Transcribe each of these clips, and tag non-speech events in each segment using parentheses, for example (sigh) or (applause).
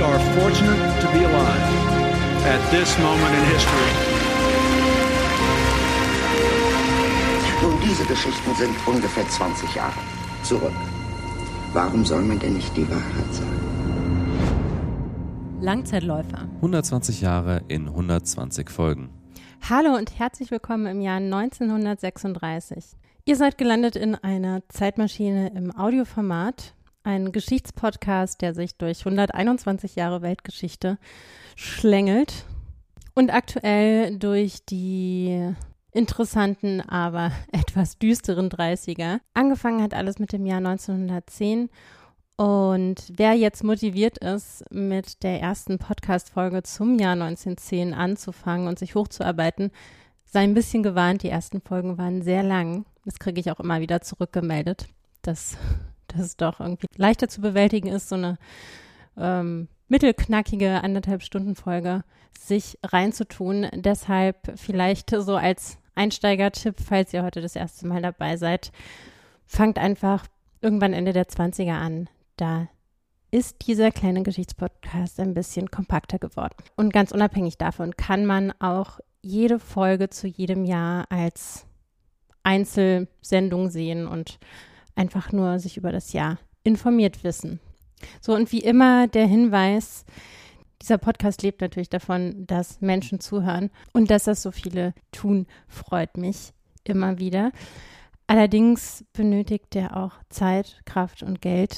We are fortunate to be alive at this moment in history. Nun, diese Geschichten sind ungefähr 20 Jahre zurück. Warum soll man denn nicht die Wahrheit sagen? Langzeitläufer. 120 Jahre in 120 Folgen. Hallo und herzlich willkommen im Jahr 1936. Ihr seid gelandet in einer Zeitmaschine im Audioformat, ein Geschichtspodcast, der sich durch 121 Jahre Weltgeschichte schlängelt und aktuell durch die interessanten, aber (laughs) etwas düsteren 30er. Angefangen hat alles mit dem Jahr 1910 und wer jetzt motiviert ist, mit der ersten Podcast-Folge zum Jahr 1910 anzufangen und sich hochzuarbeiten, sei ein bisschen gewarnt. Die ersten Folgen waren sehr lang. Das kriege ich auch immer wieder zurückgemeldet, dass, dass es doch irgendwie leichter zu bewältigen ist, so eine ähm, mittelknackige anderthalb Stunden Folge sich reinzutun. Deshalb vielleicht so als Einsteigertipp, falls ihr heute das erste Mal dabei seid, fangt einfach irgendwann Ende der 20er an. Da ist dieser kleine Geschichtspodcast ein bisschen kompakter geworden. Und ganz unabhängig davon kann man auch jede Folge zu jedem Jahr als Einzelsendung sehen und einfach nur sich über das Jahr informiert wissen. So, und wie immer der Hinweis, dieser Podcast lebt natürlich davon, dass Menschen zuhören und dass das so viele tun, freut mich immer wieder. Allerdings benötigt er auch Zeit, Kraft und Geld.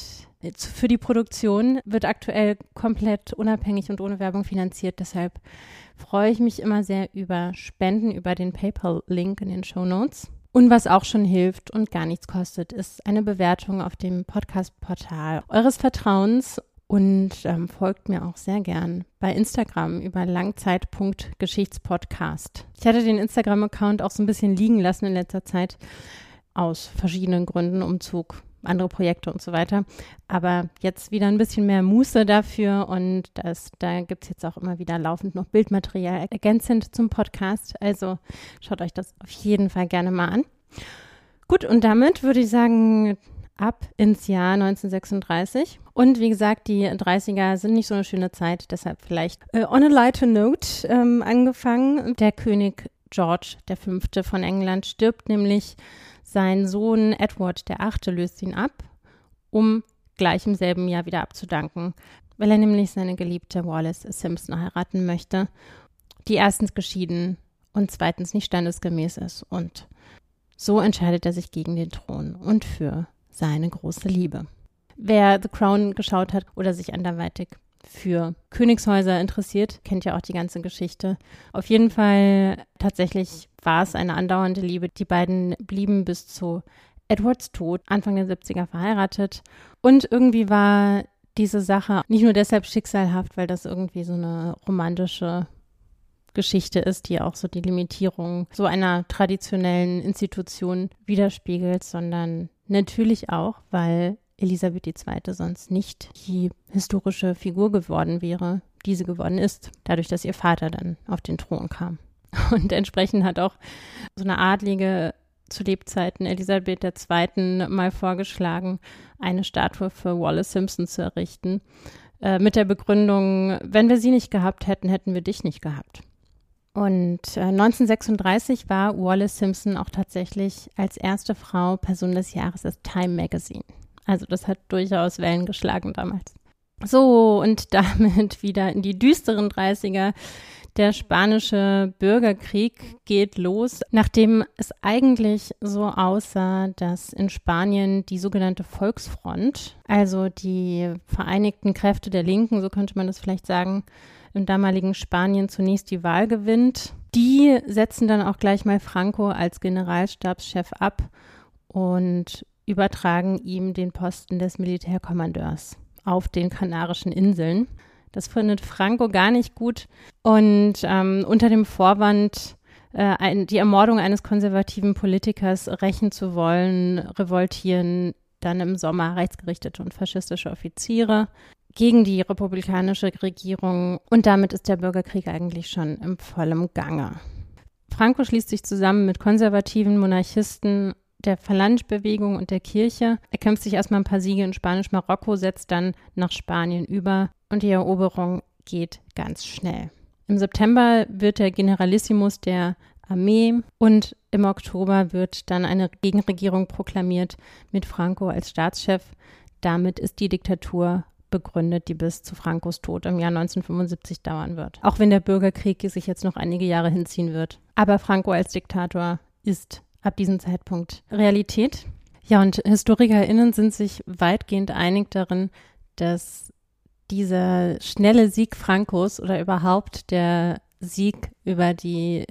Für die Produktion wird aktuell komplett unabhängig und ohne Werbung finanziert. Deshalb freue ich mich immer sehr über Spenden über den PayPal-Link in den Show Notes. Und was auch schon hilft und gar nichts kostet, ist eine Bewertung auf dem Podcast-Portal eures Vertrauens und ähm, folgt mir auch sehr gern bei Instagram über langzeit.geschichtspodcast. Ich hatte den Instagram-Account auch so ein bisschen liegen lassen in letzter Zeit aus verschiedenen Gründen, Umzug, andere Projekte und so weiter. Aber jetzt wieder ein bisschen mehr Muße dafür und das, da gibt es jetzt auch immer wieder laufend noch Bildmaterial ergänzend zum Podcast. Also schaut euch das auf jeden Fall gerne mal an. Gut, und damit würde ich sagen, ab ins Jahr 1936. Und wie gesagt, die 30er sind nicht so eine schöne Zeit, deshalb vielleicht äh, on a lighter note ähm, angefangen. Der König George V. von England stirbt nämlich sein Sohn Edward VIII. löst ihn ab, um gleich im selben Jahr wieder abzudanken, weil er nämlich seine geliebte Wallace Simpson heiraten möchte, die erstens geschieden und zweitens nicht standesgemäß ist. Und so entscheidet er sich gegen den Thron und für seine große Liebe. Wer The Crown geschaut hat oder sich anderweitig für Königshäuser interessiert, kennt ja auch die ganze Geschichte. Auf jeden Fall tatsächlich war es eine andauernde Liebe. Die beiden blieben bis zu Edwards Tod Anfang der 70er verheiratet. Und irgendwie war diese Sache nicht nur deshalb schicksalhaft, weil das irgendwie so eine romantische Geschichte ist, die auch so die Limitierung so einer traditionellen Institution widerspiegelt, sondern natürlich auch, weil Elisabeth II. sonst nicht die historische Figur geworden wäre, die sie geworden ist, dadurch, dass ihr Vater dann auf den Thron kam. (laughs) Und entsprechend hat auch so eine Adlige zu Lebzeiten Elisabeth II. mal vorgeschlagen, eine Statue für Wallace Simpson zu errichten, äh, mit der Begründung, wenn wir sie nicht gehabt hätten, hätten wir dich nicht gehabt. Und äh, 1936 war Wallace Simpson auch tatsächlich als erste Frau Person des Jahres des Time Magazine. Also das hat durchaus Wellen geschlagen damals. So, und (laughs) damit wieder in die düsteren 30er. Der spanische Bürgerkrieg geht los, nachdem es eigentlich so aussah, dass in Spanien die sogenannte Volksfront, also die vereinigten Kräfte der Linken, so könnte man das vielleicht sagen, im damaligen Spanien zunächst die Wahl gewinnt. Die setzen dann auch gleich mal Franco als Generalstabschef ab und übertragen ihm den Posten des Militärkommandeurs auf den Kanarischen Inseln. Das findet Franco gar nicht gut. Und ähm, unter dem Vorwand, äh, ein, die Ermordung eines konservativen Politikers rächen zu wollen, revoltieren dann im Sommer rechtsgerichtete und faschistische Offiziere gegen die republikanische Regierung. Und damit ist der Bürgerkrieg eigentlich schon im vollen Gange. Franco schließt sich zusammen mit konservativen Monarchisten der Phalange-Bewegung und der Kirche. Er kämpft sich erstmal ein paar Siege in Spanisch-Marokko, setzt dann nach Spanien über und die Eroberung geht ganz schnell. Im September wird der Generalissimus der Armee und im Oktober wird dann eine Gegenregierung proklamiert mit Franco als Staatschef. Damit ist die Diktatur begründet, die bis zu Francos Tod im Jahr 1975 dauern wird. Auch wenn der Bürgerkrieg sich jetzt noch einige Jahre hinziehen wird. Aber Franco als Diktator ist ab diesem Zeitpunkt Realität. Ja, und HistorikerInnen sind sich weitgehend einig darin, dass dieser schnelle Sieg Francos oder überhaupt der Sieg über die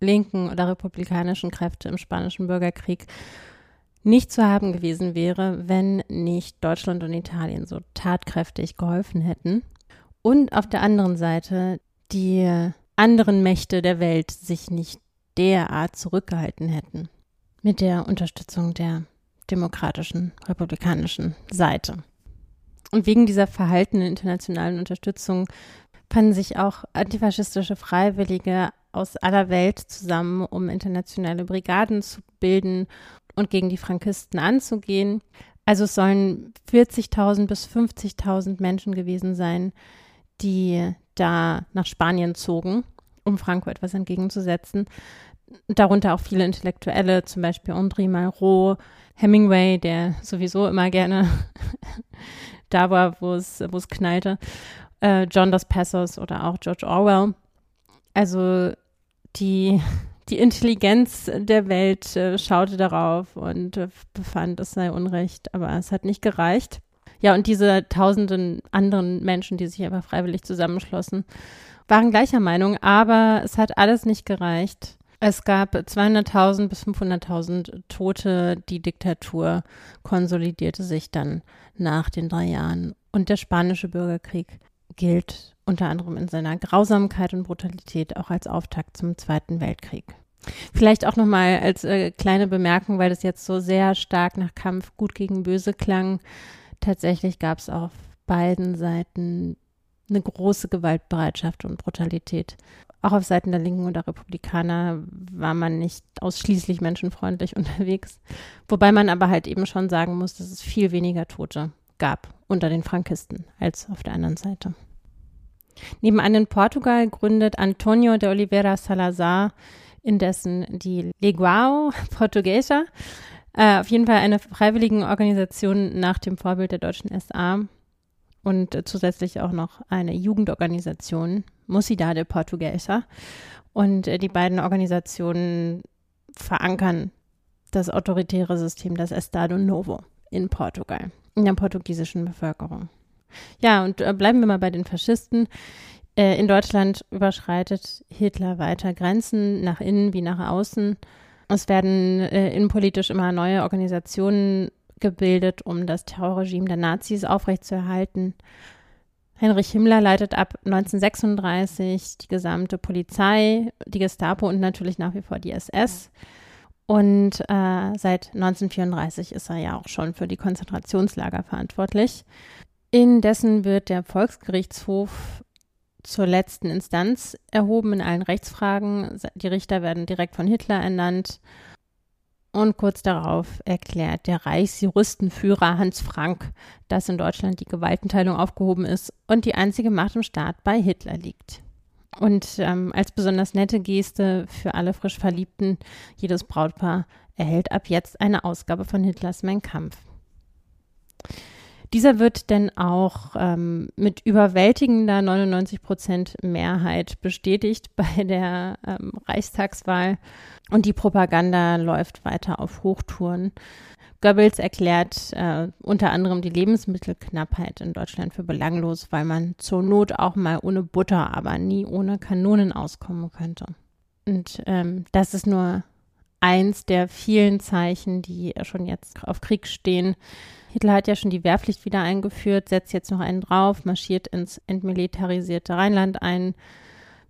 linken oder republikanischen Kräfte im Spanischen Bürgerkrieg nicht zu haben gewesen wäre, wenn nicht Deutschland und Italien so tatkräftig geholfen hätten. Und auf der anderen Seite die anderen Mächte der Welt sich nicht derart zurückgehalten hätten mit der Unterstützung der demokratischen, republikanischen Seite. Und wegen dieser verhaltenen internationalen Unterstützung fanden sich auch antifaschistische Freiwillige aus aller Welt zusammen, um internationale Brigaden zu bilden und gegen die Frankisten anzugehen. Also es sollen 40.000 bis 50.000 Menschen gewesen sein, die da nach Spanien zogen, um Franco etwas entgegenzusetzen. Darunter auch viele Intellektuelle, zum Beispiel André Malraux, Hemingway, der sowieso immer gerne (laughs) da war, wo es, knallte, äh, John Dos Passos oder auch George Orwell. Also die die Intelligenz der Welt äh, schaute darauf und äh, befand, es sei Unrecht, aber es hat nicht gereicht. Ja, und diese tausenden anderen Menschen, die sich einfach freiwillig zusammenschlossen, waren gleicher Meinung, aber es hat alles nicht gereicht. Es gab 200.000 bis 500.000 Tote. Die Diktatur konsolidierte sich dann nach den drei Jahren. Und der spanische Bürgerkrieg gilt unter anderem in seiner Grausamkeit und Brutalität auch als Auftakt zum Zweiten Weltkrieg. Vielleicht auch nochmal als äh, kleine Bemerkung, weil das jetzt so sehr stark nach Kampf gut gegen böse klang. Tatsächlich gab es auf beiden Seiten eine große Gewaltbereitschaft und Brutalität. Auch auf Seiten der Linken oder Republikaner war man nicht ausschließlich menschenfreundlich (laughs) unterwegs. Wobei man aber halt eben schon sagen muss, dass es viel weniger Tote gab unter den Frankisten als auf der anderen Seite. Nebenan in Portugal gründet Antonio de Oliveira Salazar indessen die Leguao (laughs) Portuguesa, äh, auf jeden Fall eine freiwillige Organisation nach dem Vorbild der deutschen SA und zusätzlich auch noch eine Jugendorganisation, Mocidade Portuguesa. Und äh, die beiden Organisationen verankern das autoritäre System, das Estado Novo in Portugal, in der portugiesischen Bevölkerung. Ja, und äh, bleiben wir mal bei den Faschisten. Äh, in Deutschland überschreitet Hitler weiter Grenzen nach innen wie nach außen. Es werden innenpolitisch immer neue Organisationen gebildet, um das Terrorregime der Nazis aufrechtzuerhalten. Heinrich Himmler leitet ab 1936 die gesamte Polizei, die Gestapo und natürlich nach wie vor die SS. Und äh, seit 1934 ist er ja auch schon für die Konzentrationslager verantwortlich. Indessen wird der Volksgerichtshof zur letzten Instanz erhoben in allen Rechtsfragen. Die Richter werden direkt von Hitler ernannt. Und kurz darauf erklärt der Reichsjuristenführer Hans Frank, dass in Deutschland die Gewaltenteilung aufgehoben ist und die einzige Macht im Staat bei Hitler liegt. Und ähm, als besonders nette Geste für alle frisch Verliebten, jedes Brautpaar erhält ab jetzt eine Ausgabe von Hitlers Mein Kampf. Dieser wird denn auch ähm, mit überwältigender 99 Prozent Mehrheit bestätigt (laughs) bei der ähm, Reichstagswahl und die Propaganda läuft weiter auf Hochtouren. Goebbels erklärt äh, unter anderem die Lebensmittelknappheit in Deutschland für belanglos, weil man zur Not auch mal ohne Butter, aber nie ohne Kanonen auskommen könnte. Und ähm, das ist nur eins der vielen Zeichen, die schon jetzt auf Krieg stehen. Hitler hat ja schon die Wehrpflicht wieder eingeführt, setzt jetzt noch einen drauf, marschiert ins entmilitarisierte Rheinland ein,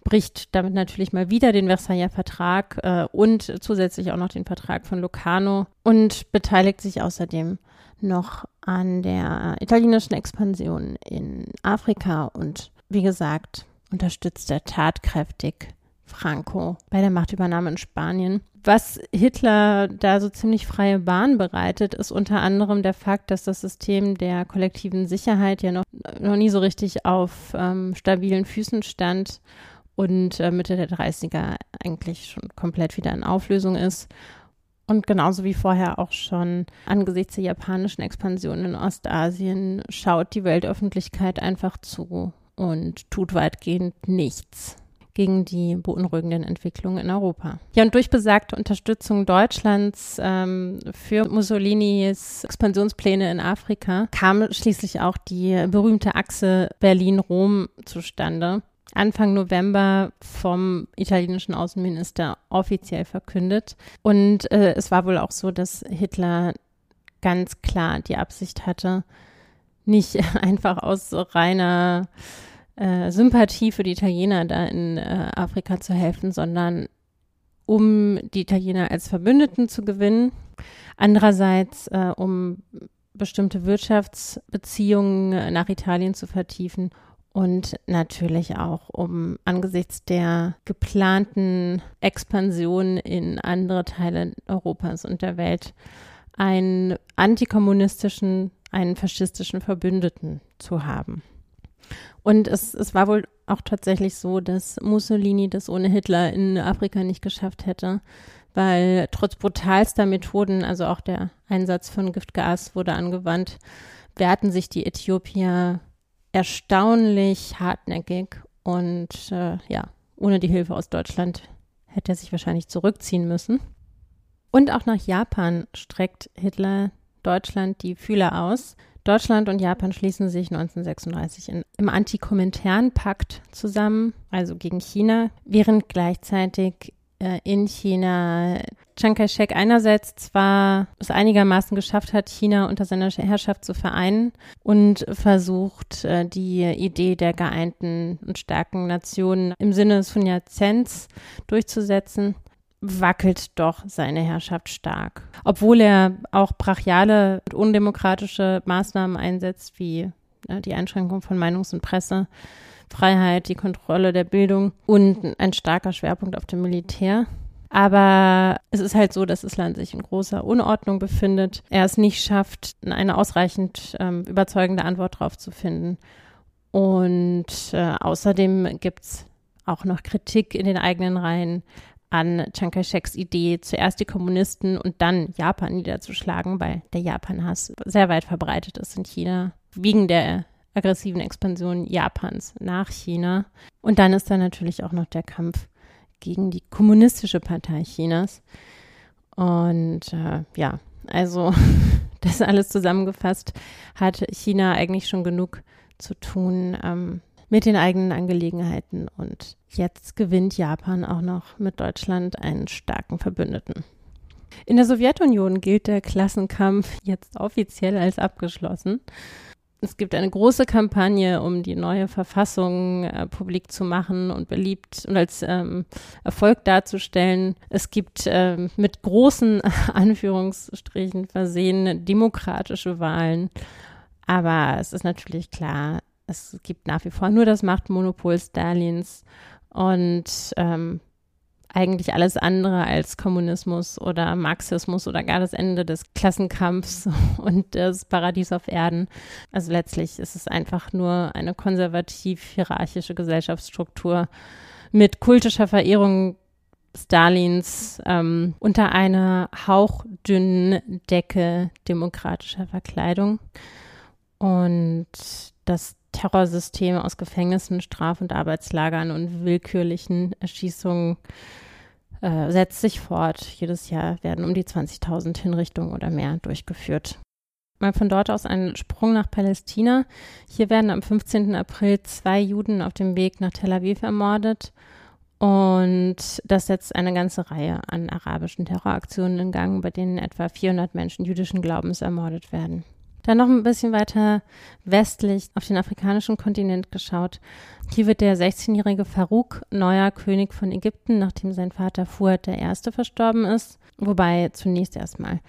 bricht damit natürlich mal wieder den Versailler Vertrag äh, und zusätzlich auch noch den Vertrag von Locarno und beteiligt sich außerdem noch an der italienischen Expansion in Afrika und wie gesagt, unterstützt er tatkräftig Franco bei der Machtübernahme in Spanien. Was Hitler da so ziemlich freie Bahn bereitet, ist unter anderem der Fakt, dass das System der kollektiven Sicherheit ja noch, noch nie so richtig auf ähm, stabilen Füßen stand und äh, Mitte der 30er eigentlich schon komplett wieder in Auflösung ist. Und genauso wie vorher auch schon angesichts der japanischen Expansion in Ostasien schaut die Weltöffentlichkeit einfach zu und tut weitgehend nichts gegen die beunruhigenden Entwicklungen in Europa. Ja, und durch besagte Unterstützung Deutschlands ähm, für Mussolinis Expansionspläne in Afrika kam schließlich auch die berühmte Achse Berlin-Rom zustande. Anfang November vom italienischen Außenminister offiziell verkündet. Und äh, es war wohl auch so, dass Hitler ganz klar die Absicht hatte, nicht (laughs) einfach aus reiner äh, Sympathie für die Italiener da in äh, Afrika zu helfen, sondern um die Italiener als Verbündeten zu gewinnen. Andererseits, äh, um bestimmte Wirtschaftsbeziehungen nach Italien zu vertiefen und natürlich auch, um angesichts der geplanten Expansion in andere Teile Europas und der Welt einen antikommunistischen, einen faschistischen Verbündeten zu haben. Und es, es war wohl auch tatsächlich so, dass Mussolini das ohne Hitler in Afrika nicht geschafft hätte, weil trotz brutalster Methoden, also auch der Einsatz von Giftgas wurde angewandt, wehrten sich die Äthiopier erstaunlich hartnäckig und äh, ja, ohne die Hilfe aus Deutschland hätte er sich wahrscheinlich zurückziehen müssen. Und auch nach Japan streckt Hitler Deutschland die Fühler aus. Deutschland und Japan schließen sich 1936 in, im Antikomintern-Pakt zusammen, also gegen China, während gleichzeitig äh, in China Chiang Kai-shek einerseits zwar es einigermaßen geschafft hat, China unter seiner Herrschaft zu vereinen und versucht, äh, die Idee der geeinten und starken Nationen im Sinne des Sun Yat-sens durchzusetzen wackelt doch seine Herrschaft stark. Obwohl er auch brachiale und undemokratische Maßnahmen einsetzt, wie ja, die Einschränkung von Meinungs- und Pressefreiheit, die Kontrolle der Bildung und ein starker Schwerpunkt auf dem Militär. Aber es ist halt so, dass das Land sich in großer Unordnung befindet. Er es nicht schafft, eine ausreichend ähm, überzeugende Antwort darauf zu finden. Und äh, außerdem gibt es auch noch Kritik in den eigenen Reihen an Chiang Kai-sheks Idee, zuerst die Kommunisten und dann Japan niederzuschlagen, weil der Japan-Hass sehr weit verbreitet ist in China, wegen der aggressiven Expansion Japans nach China. Und dann ist da natürlich auch noch der Kampf gegen die kommunistische Partei Chinas. Und äh, ja, also (laughs) das alles zusammengefasst hat China eigentlich schon genug zu tun, ähm, mit den eigenen Angelegenheiten. Und jetzt gewinnt Japan auch noch mit Deutschland einen starken Verbündeten. In der Sowjetunion gilt der Klassenkampf jetzt offiziell als abgeschlossen. Es gibt eine große Kampagne, um die neue Verfassung äh, publik zu machen und beliebt und als ähm, Erfolg darzustellen. Es gibt ähm, mit großen (laughs) Anführungsstrichen versehen demokratische Wahlen. Aber es ist natürlich klar, es gibt nach wie vor nur das Machtmonopol Stalins und ähm, eigentlich alles andere als Kommunismus oder Marxismus oder gar das Ende des Klassenkampfs (laughs) und des Paradies auf Erden. Also letztlich ist es einfach nur eine konservativ-hierarchische Gesellschaftsstruktur mit kultischer Verehrung Stalins ähm, unter einer hauchdünnen Decke demokratischer Verkleidung. Und das Terrorsystem aus Gefängnissen, Straf- und Arbeitslagern und willkürlichen Erschießungen äh, setzt sich fort. Jedes Jahr werden um die 20.000 Hinrichtungen oder mehr durchgeführt. Mal von dort aus ein Sprung nach Palästina. Hier werden am 15. April zwei Juden auf dem Weg nach Tel Aviv ermordet. Und das setzt eine ganze Reihe an arabischen Terroraktionen in Gang, bei denen etwa 400 Menschen jüdischen Glaubens ermordet werden. Dann noch ein bisschen weiter westlich auf den afrikanischen Kontinent geschaut. Hier wird der 16-jährige Farouk neuer König von Ägypten, nachdem sein Vater Fuad I. verstorben ist. Wobei zunächst erstmal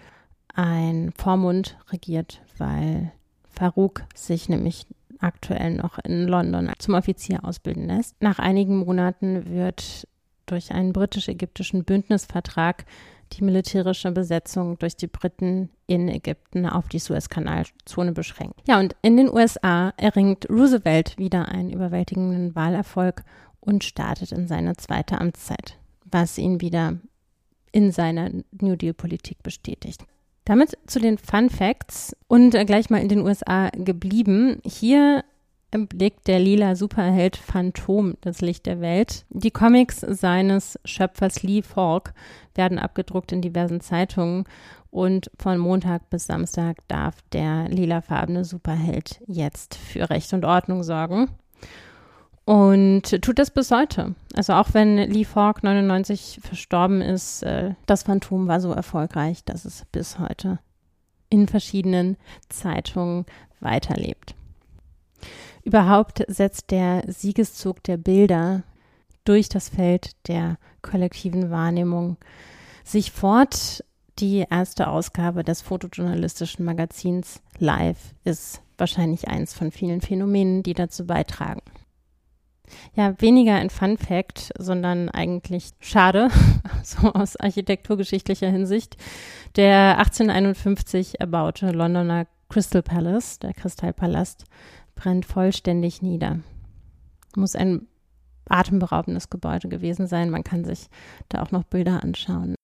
ein Vormund regiert, weil Farouk sich nämlich aktuell noch in London zum Offizier ausbilden lässt. Nach einigen Monaten wird durch einen britisch-ägyptischen Bündnisvertrag die militärische Besetzung durch die Briten in Ägypten auf die Suezkanalzone beschränkt. Ja, und in den USA erringt Roosevelt wieder einen überwältigenden Wahlerfolg und startet in seine zweite Amtszeit, was ihn wieder in seiner New Deal-Politik bestätigt. Damit zu den Fun Facts und gleich mal in den USA geblieben. Hier blickt der lila Superheld Phantom das Licht der Welt. Die Comics seines Schöpfers Lee Falk werden abgedruckt in diversen Zeitungen und von Montag bis Samstag darf der lilafarbene Superheld jetzt für Recht und Ordnung sorgen. Und tut das bis heute. Also auch wenn Lee Falk 99 verstorben ist, äh, das Phantom war so erfolgreich, dass es bis heute in verschiedenen Zeitungen weiterlebt. Überhaupt setzt der Siegeszug der Bilder durch das Feld der kollektiven Wahrnehmung sich fort. Die erste Ausgabe des fotojournalistischen Magazins Live ist wahrscheinlich eins von vielen Phänomenen, die dazu beitragen. Ja, weniger ein Fun Fact, sondern eigentlich schade, (laughs) so aus architekturgeschichtlicher Hinsicht. Der 1851 erbaute Londoner Crystal Palace, der Kristallpalast, brennt vollständig nieder. Muss ein atemberaubendes Gebäude gewesen sein. Man kann sich da auch noch Bilder anschauen.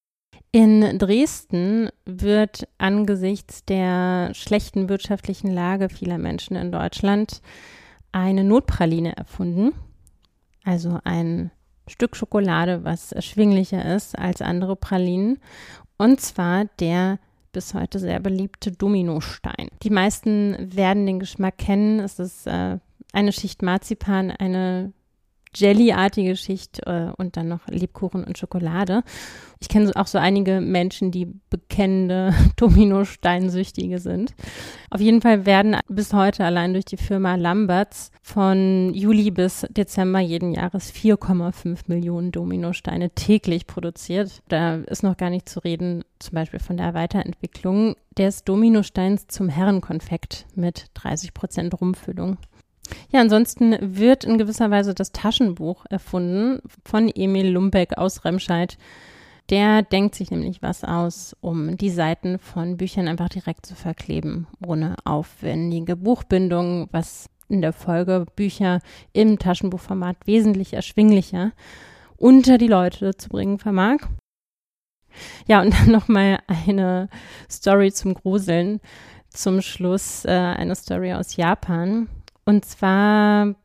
In Dresden wird angesichts der schlechten wirtschaftlichen Lage vieler Menschen in Deutschland eine Notpraline erfunden. Also ein Stück Schokolade, was erschwinglicher ist als andere Pralinen. Und zwar der bis heute sehr beliebte Dominostein. Die meisten werden den Geschmack kennen. Es ist äh, eine Schicht Marzipan, eine Jellyartige Schicht äh, und dann noch Lebkuchen und Schokolade. Ich kenne auch so einige Menschen, die bekennende (laughs) Dominosteinsüchtige sind. Auf jeden Fall werden bis heute allein durch die Firma Lamberts von Juli bis Dezember jeden Jahres 4,5 Millionen Dominosteine täglich produziert. Da ist noch gar nicht zu reden, zum Beispiel von der Weiterentwicklung des Dominosteins zum Herrenkonfekt mit 30 Prozent Rumfüllung. Ja, ansonsten wird in gewisser Weise das Taschenbuch erfunden von Emil Lumbeck aus Remscheid. Der denkt sich nämlich was aus, um die Seiten von Büchern einfach direkt zu verkleben, ohne aufwendige Buchbindung, was in der Folge Bücher im Taschenbuchformat wesentlich erschwinglicher unter die Leute zu bringen vermag. Ja, und (laughs) dann nochmal eine Story zum Gruseln. Zum Schluss äh, eine Story aus Japan. Und zwar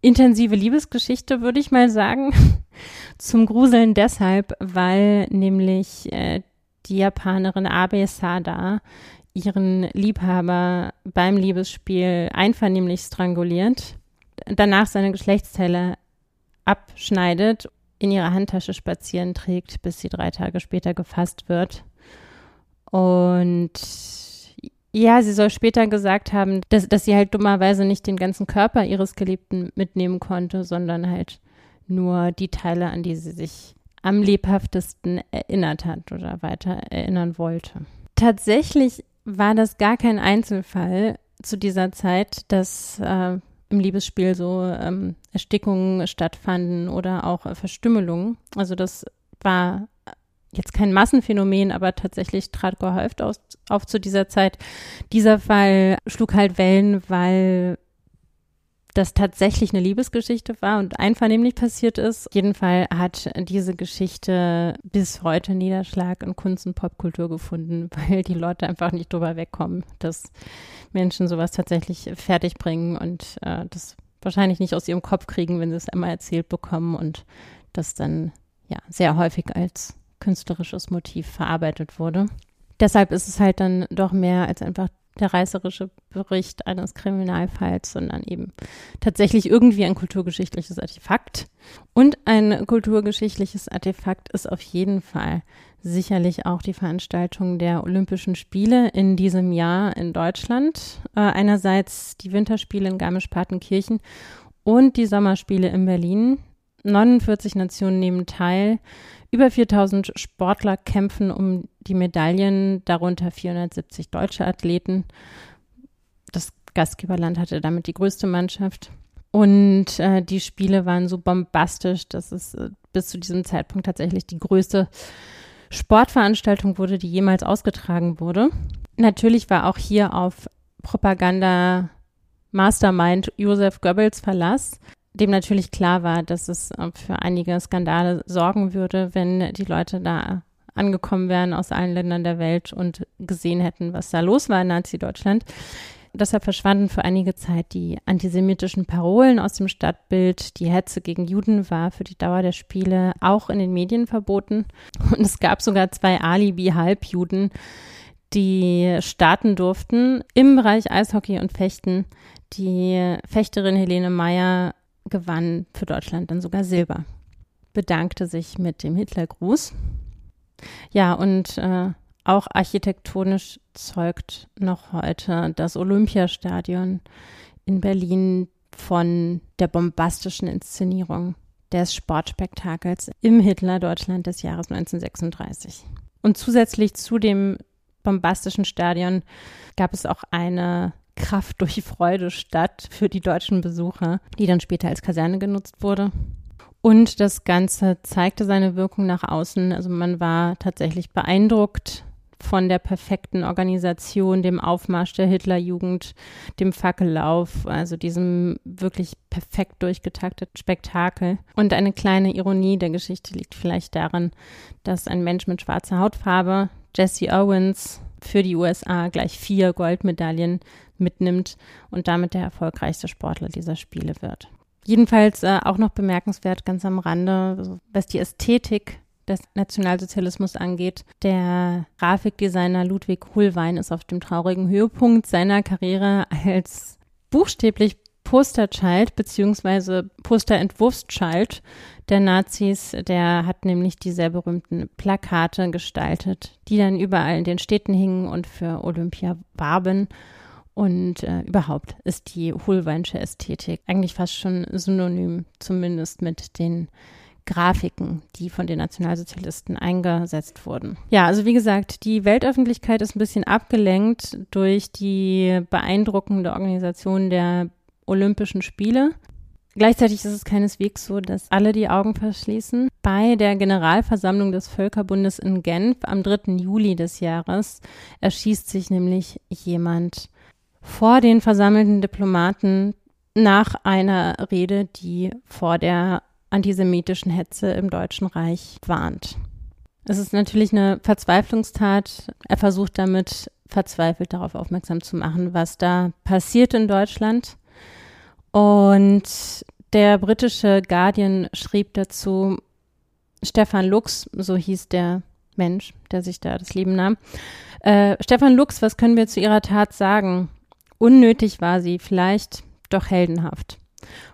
intensive Liebesgeschichte, würde ich mal sagen. (laughs) Zum Gruseln deshalb, weil nämlich äh, die Japanerin Abe Sada ihren Liebhaber beim Liebesspiel einvernehmlich stranguliert, danach seine Geschlechtsteile abschneidet, in ihrer Handtasche spazieren trägt, bis sie drei Tage später gefasst wird. Und ja, sie soll später gesagt haben, dass, dass sie halt dummerweise nicht den ganzen Körper ihres Geliebten mitnehmen konnte, sondern halt nur die Teile, an die sie sich am lebhaftesten erinnert hat oder weiter erinnern wollte. Tatsächlich war das gar kein Einzelfall zu dieser Zeit, dass äh, im Liebesspiel so ähm, Erstickungen stattfanden oder auch äh, Verstümmelungen. Also das war jetzt kein Massenphänomen, aber tatsächlich trat gehäuft aus, auf zu dieser Zeit. Dieser Fall schlug halt Wellen, weil das tatsächlich eine Liebesgeschichte war und einvernehmlich passiert ist. Auf jeden Fall hat diese Geschichte bis heute Niederschlag in Kunst und Popkultur gefunden, (laughs) weil die Leute einfach nicht drüber wegkommen, dass Menschen sowas tatsächlich fertig bringen und äh, das wahrscheinlich nicht aus ihrem Kopf kriegen, wenn sie es einmal erzählt bekommen und das dann ja sehr häufig als künstlerisches Motiv verarbeitet wurde. Deshalb ist es halt dann doch mehr als einfach der reißerische Bericht eines Kriminalfalls, sondern eben tatsächlich irgendwie ein kulturgeschichtliches Artefakt. Und ein kulturgeschichtliches Artefakt ist auf jeden Fall sicherlich auch die Veranstaltung der Olympischen Spiele in diesem Jahr in Deutschland. Äh, einerseits die Winterspiele in Garmisch-Partenkirchen und die Sommerspiele in Berlin. 49 Nationen nehmen teil. Über 4000 Sportler kämpfen um die Medaillen, darunter 470 deutsche Athleten. Das Gastgeberland hatte damit die größte Mannschaft. Und äh, die Spiele waren so bombastisch, dass es äh, bis zu diesem Zeitpunkt tatsächlich die größte Sportveranstaltung wurde, die jemals ausgetragen wurde. Natürlich war auch hier auf Propaganda Mastermind Josef Goebbels Verlass dem natürlich klar war, dass es äh, für einige Skandale sorgen würde, wenn die Leute da angekommen wären aus allen Ländern der Welt und gesehen hätten, was da los war in Nazi-Deutschland. Deshalb verschwanden für einige Zeit die antisemitischen Parolen aus dem Stadtbild. Die Hetze gegen Juden war für die Dauer der Spiele auch in den Medien verboten. Und es gab sogar zwei Alibi-Halbjuden, die starten durften im Bereich Eishockey und Fechten. Die Fechterin Helene Meyer gewann für Deutschland dann sogar Silber. Bedankte sich mit dem Hitlergruß. Ja, und äh, auch architektonisch zeugt noch heute das Olympiastadion in Berlin von der bombastischen Inszenierung des Sportspektakels im Hitler-Deutschland des Jahres 1936. Und zusätzlich zu dem bombastischen Stadion gab es auch eine Kraft durch Freude statt für die deutschen Besucher, die dann später als Kaserne genutzt wurde. Und das Ganze zeigte seine Wirkung nach außen. Also man war tatsächlich beeindruckt von der perfekten Organisation, dem Aufmarsch der Hitlerjugend, dem Fackellauf, also diesem wirklich perfekt durchgetakteten Spektakel. Und eine kleine Ironie der Geschichte liegt vielleicht darin, dass ein Mensch mit schwarzer Hautfarbe, Jesse Owens, für die USA gleich vier Goldmedaillen mitnimmt und damit der erfolgreichste Sportler dieser Spiele wird. Jedenfalls äh, auch noch bemerkenswert ganz am Rande, was die Ästhetik des Nationalsozialismus angeht. Der Grafikdesigner Ludwig Hullwein ist auf dem traurigen Höhepunkt seiner Karriere als buchstäblich Posterchild beziehungsweise Posterentwurfschild der Nazis. Der hat nämlich die sehr berühmten Plakate gestaltet, die dann überall in den Städten hingen und für Olympia warben. Und äh, überhaupt ist die Hohlweinsche Ästhetik eigentlich fast schon synonym, zumindest mit den Grafiken, die von den Nationalsozialisten eingesetzt wurden. Ja, also wie gesagt, die Weltöffentlichkeit ist ein bisschen abgelenkt durch die beeindruckende Organisation der Olympischen Spiele. Gleichzeitig ist es keineswegs so, dass alle die Augen verschließen. Bei der Generalversammlung des Völkerbundes in Genf am 3. Juli des Jahres erschießt sich nämlich jemand vor den versammelten Diplomaten nach einer Rede, die vor der antisemitischen Hetze im Deutschen Reich warnt. Es ist natürlich eine Verzweiflungstat. Er versucht damit verzweifelt darauf aufmerksam zu machen, was da passiert in Deutschland. Und der britische Guardian schrieb dazu, Stefan Lux, so hieß der Mensch, der sich da das Leben nahm. Äh, Stefan Lux, was können wir zu ihrer Tat sagen? Unnötig war sie, vielleicht doch heldenhaft.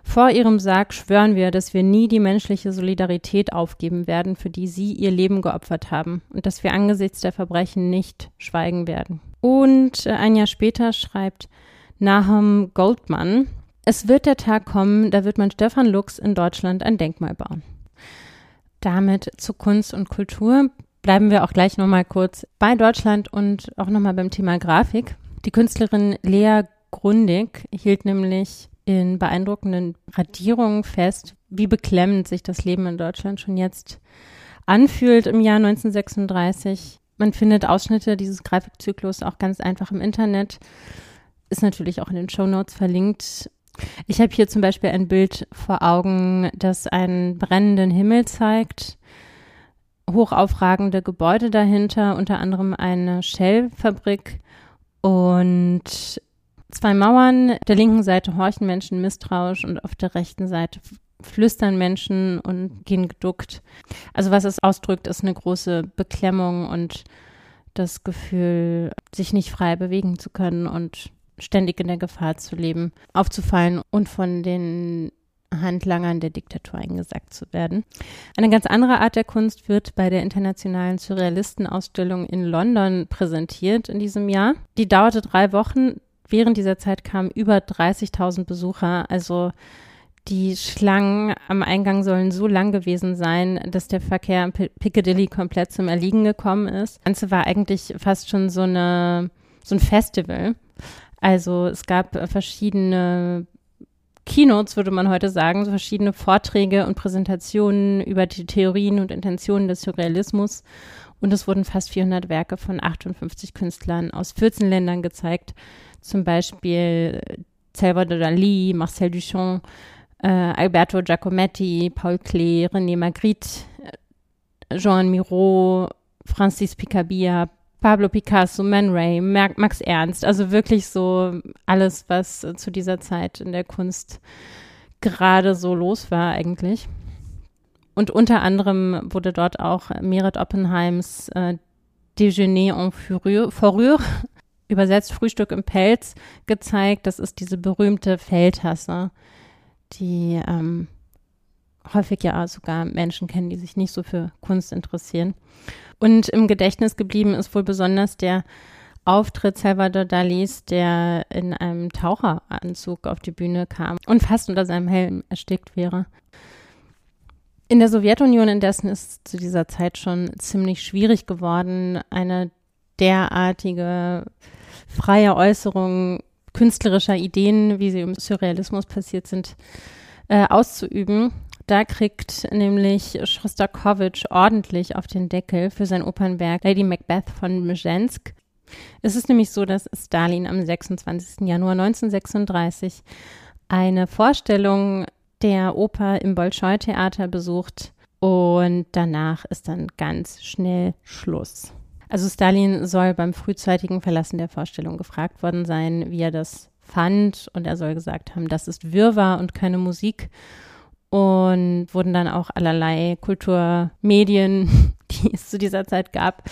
Vor ihrem Sarg schwören wir, dass wir nie die menschliche Solidarität aufgeben werden, für die sie ihr Leben geopfert haben, und dass wir angesichts der Verbrechen nicht schweigen werden. Und äh, ein Jahr später schreibt Nahum Goldman, es wird der Tag kommen, da wird man Stefan Lux in Deutschland ein Denkmal bauen. Damit zu Kunst und Kultur bleiben wir auch gleich nochmal kurz bei Deutschland und auch nochmal beim Thema Grafik. Die Künstlerin Lea Grundig hielt nämlich in beeindruckenden Radierungen fest, wie beklemmend sich das Leben in Deutschland schon jetzt anfühlt im Jahr 1936. Man findet Ausschnitte dieses Grafikzyklus auch ganz einfach im Internet. Ist natürlich auch in den Show Notes verlinkt. Ich habe hier zum Beispiel ein Bild vor Augen, das einen brennenden Himmel zeigt, hochaufragende Gebäude dahinter, unter anderem eine Shell-Fabrik und zwei Mauern. Der linken Seite horchen Menschen misstrauisch und auf der rechten Seite flüstern Menschen und gehen geduckt. Also was es ausdrückt, ist eine große Beklemmung und das Gefühl sich nicht frei bewegen zu können und ständig in der Gefahr zu leben, aufzufallen und von den Handlangern der Diktatur eingesackt zu werden. Eine ganz andere Art der Kunst wird bei der internationalen Surrealistenausstellung in London präsentiert in diesem Jahr. Die dauerte drei Wochen. Während dieser Zeit kamen über 30.000 Besucher. Also die Schlangen am Eingang sollen so lang gewesen sein, dass der Verkehr am Piccadilly komplett zum Erliegen gekommen ist. Das Ganze war eigentlich fast schon so eine so ein Festival. Also es gab verschiedene Keynotes, würde man heute sagen, so verschiedene Vorträge und Präsentationen über die Theorien und Intentionen des Surrealismus. Und es wurden fast 400 Werke von 58 Künstlern aus 14 Ländern gezeigt. Zum Beispiel Salvador Dali, Marcel Duchamp, äh, Alberto Giacometti, Paul Klee, René Magritte, äh, Jean Miro, Francis Picabia, Pablo Picasso, Man Ray, Max Ernst, also wirklich so alles, was zu dieser Zeit in der Kunst gerade so los war eigentlich. Und unter anderem wurde dort auch Meret Oppenheims äh, Déjeuner en Fourrure, (laughs) übersetzt Frühstück im Pelz, gezeigt. Das ist diese berühmte Feldtasse, die ähm, häufig ja sogar Menschen kennen, die sich nicht so für Kunst interessieren. Und im Gedächtnis geblieben ist wohl besonders der Auftritt Salvador Dalis, der in einem Taucheranzug auf die Bühne kam und fast unter seinem Helm erstickt wäre. In der Sowjetunion indessen ist zu dieser Zeit schon ziemlich schwierig geworden, eine derartige freie Äußerung künstlerischer Ideen, wie sie im Surrealismus passiert sind, äh, auszuüben. Da kriegt nämlich Schostakowitsch ordentlich auf den Deckel für sein Opernwerk Lady Macbeth von Mzhensk. Es ist nämlich so, dass Stalin am 26. Januar 1936 eine Vorstellung der Oper im Bolschoi-Theater besucht und danach ist dann ganz schnell Schluss. Also Stalin soll beim frühzeitigen Verlassen der Vorstellung gefragt worden sein, wie er das fand und er soll gesagt haben, das ist Wirrwarr und keine Musik und wurden dann auch allerlei Kulturmedien, (laughs) die es zu dieser Zeit gab,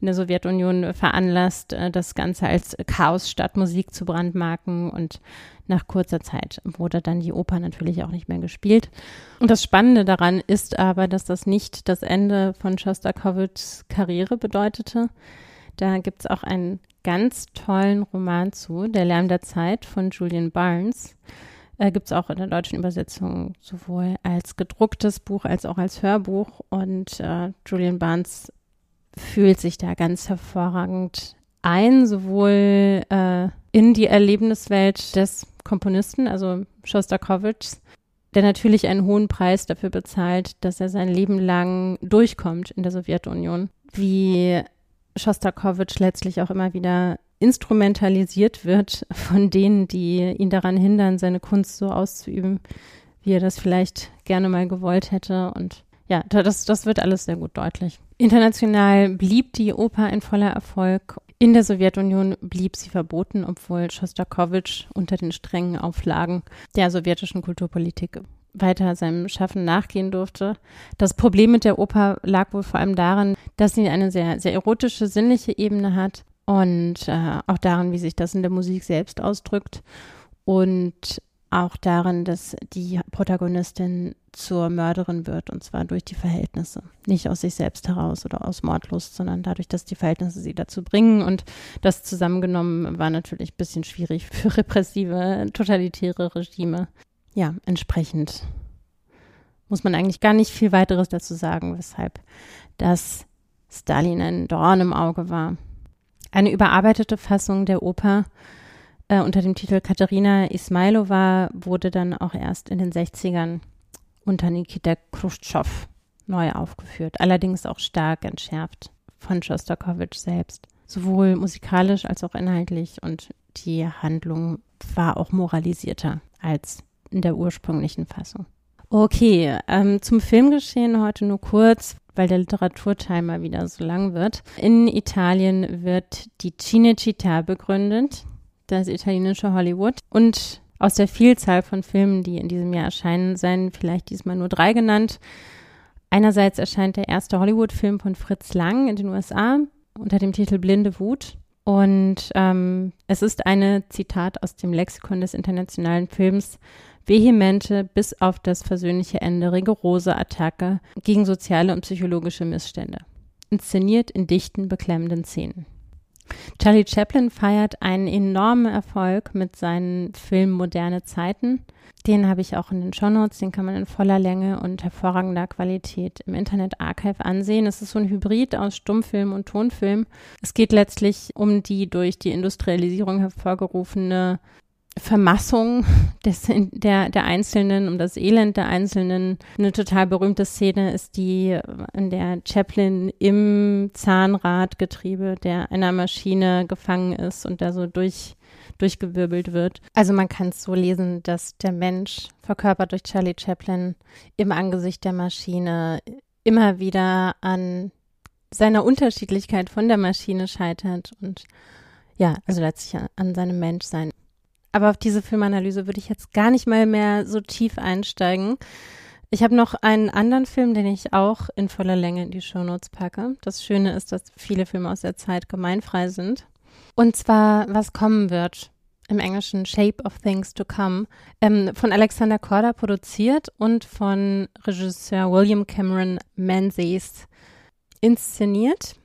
in der Sowjetunion veranlasst, äh, das Ganze als Chaos statt Musik zu brandmarken und nach kurzer Zeit wurde dann die Oper natürlich auch nicht mehr gespielt. Und das Spannende daran ist aber, dass das nicht das Ende von Schostakowitschs Karriere bedeutete. Da gibt es auch einen ganz tollen Roman zu, Der Lärm der Zeit von Julian Barnes. Äh, Gibt es auch in der deutschen Übersetzung sowohl als gedrucktes Buch als auch als Hörbuch. Und äh, Julian Barnes fühlt sich da ganz hervorragend ein, sowohl äh, in die Erlebniswelt des Komponisten, also Schostakowitschs, der natürlich einen hohen Preis dafür bezahlt, dass er sein Leben lang durchkommt in der Sowjetunion, wie Schostakowitsch letztlich auch immer wieder instrumentalisiert wird von denen, die ihn daran hindern, seine Kunst so auszuüben, wie er das vielleicht gerne mal gewollt hätte. Und ja, das, das wird alles sehr gut deutlich. International blieb die Oper ein voller Erfolg. In der Sowjetunion blieb sie verboten, obwohl Schostakowitsch unter den strengen Auflagen der sowjetischen Kulturpolitik weiter seinem Schaffen nachgehen durfte. Das Problem mit der Oper lag wohl vor allem darin, dass sie eine sehr, sehr erotische, sinnliche Ebene hat und äh, auch darin, wie sich das in der Musik selbst ausdrückt und auch darin, dass die Protagonistin zur Mörderin wird und zwar durch die Verhältnisse, nicht aus sich selbst heraus oder aus Mordlust, sondern dadurch, dass die Verhältnisse sie dazu bringen und das zusammengenommen war natürlich ein bisschen schwierig für repressive, totalitäre Regime. Ja, entsprechend muss man eigentlich gar nicht viel weiteres dazu sagen, weshalb das Stalin ein Dorn im Auge war. Eine überarbeitete Fassung der Oper äh, unter dem Titel Katharina Ismailova wurde dann auch erst in den 60ern unter Nikita Khrushchev neu aufgeführt, allerdings auch stark entschärft von Schostakowitsch selbst. Sowohl musikalisch als auch inhaltlich und die Handlung war auch moralisierter als in der ursprünglichen Fassung. Okay, ähm, zum Filmgeschehen heute nur kurz weil der Literaturteil mal wieder so lang wird. In Italien wird die Cinecittà begründet, das italienische Hollywood. Und aus der Vielzahl von Filmen, die in diesem Jahr erscheinen, seien vielleicht diesmal nur drei genannt. Einerseits erscheint der erste Hollywood-Film von Fritz Lang in den USA unter dem Titel Blinde Wut. Und ähm, es ist eine, Zitat aus dem Lexikon des internationalen Films, vehemente bis auf das versöhnliche Ende rigorose Attacke gegen soziale und psychologische Missstände. Inszeniert in dichten, beklemmenden Szenen. Charlie Chaplin feiert einen enormen Erfolg mit seinen Film Moderne Zeiten. Den habe ich auch in den Shownotes, den kann man in voller Länge und hervorragender Qualität im Internet Archive ansehen. Es ist so ein Hybrid aus Stummfilm und Tonfilm. Es geht letztlich um die durch die Industrialisierung hervorgerufene Vermassung (laughs) des, der, der Einzelnen, um das Elend der Einzelnen. Eine total berühmte Szene ist die, in der Chaplin im Zahnradgetriebe der einer Maschine gefangen ist und da so durch, durchgewirbelt wird. Also man kann es so lesen, dass der Mensch, verkörpert durch Charlie Chaplin, im Angesicht der Maschine immer wieder an seiner Unterschiedlichkeit von der Maschine scheitert und ja, also letztlich an seinem Menschsein. Aber auf diese Filmanalyse würde ich jetzt gar nicht mal mehr so tief einsteigen. Ich habe noch einen anderen Film, den ich auch in voller Länge in die Shownotes packe. Das Schöne ist, dass viele Filme aus der Zeit gemeinfrei sind. Und zwar, was kommen wird. Im Englischen Shape of Things to Come. Ähm, von Alexander Korda produziert und von Regisseur William Cameron Menzies inszeniert.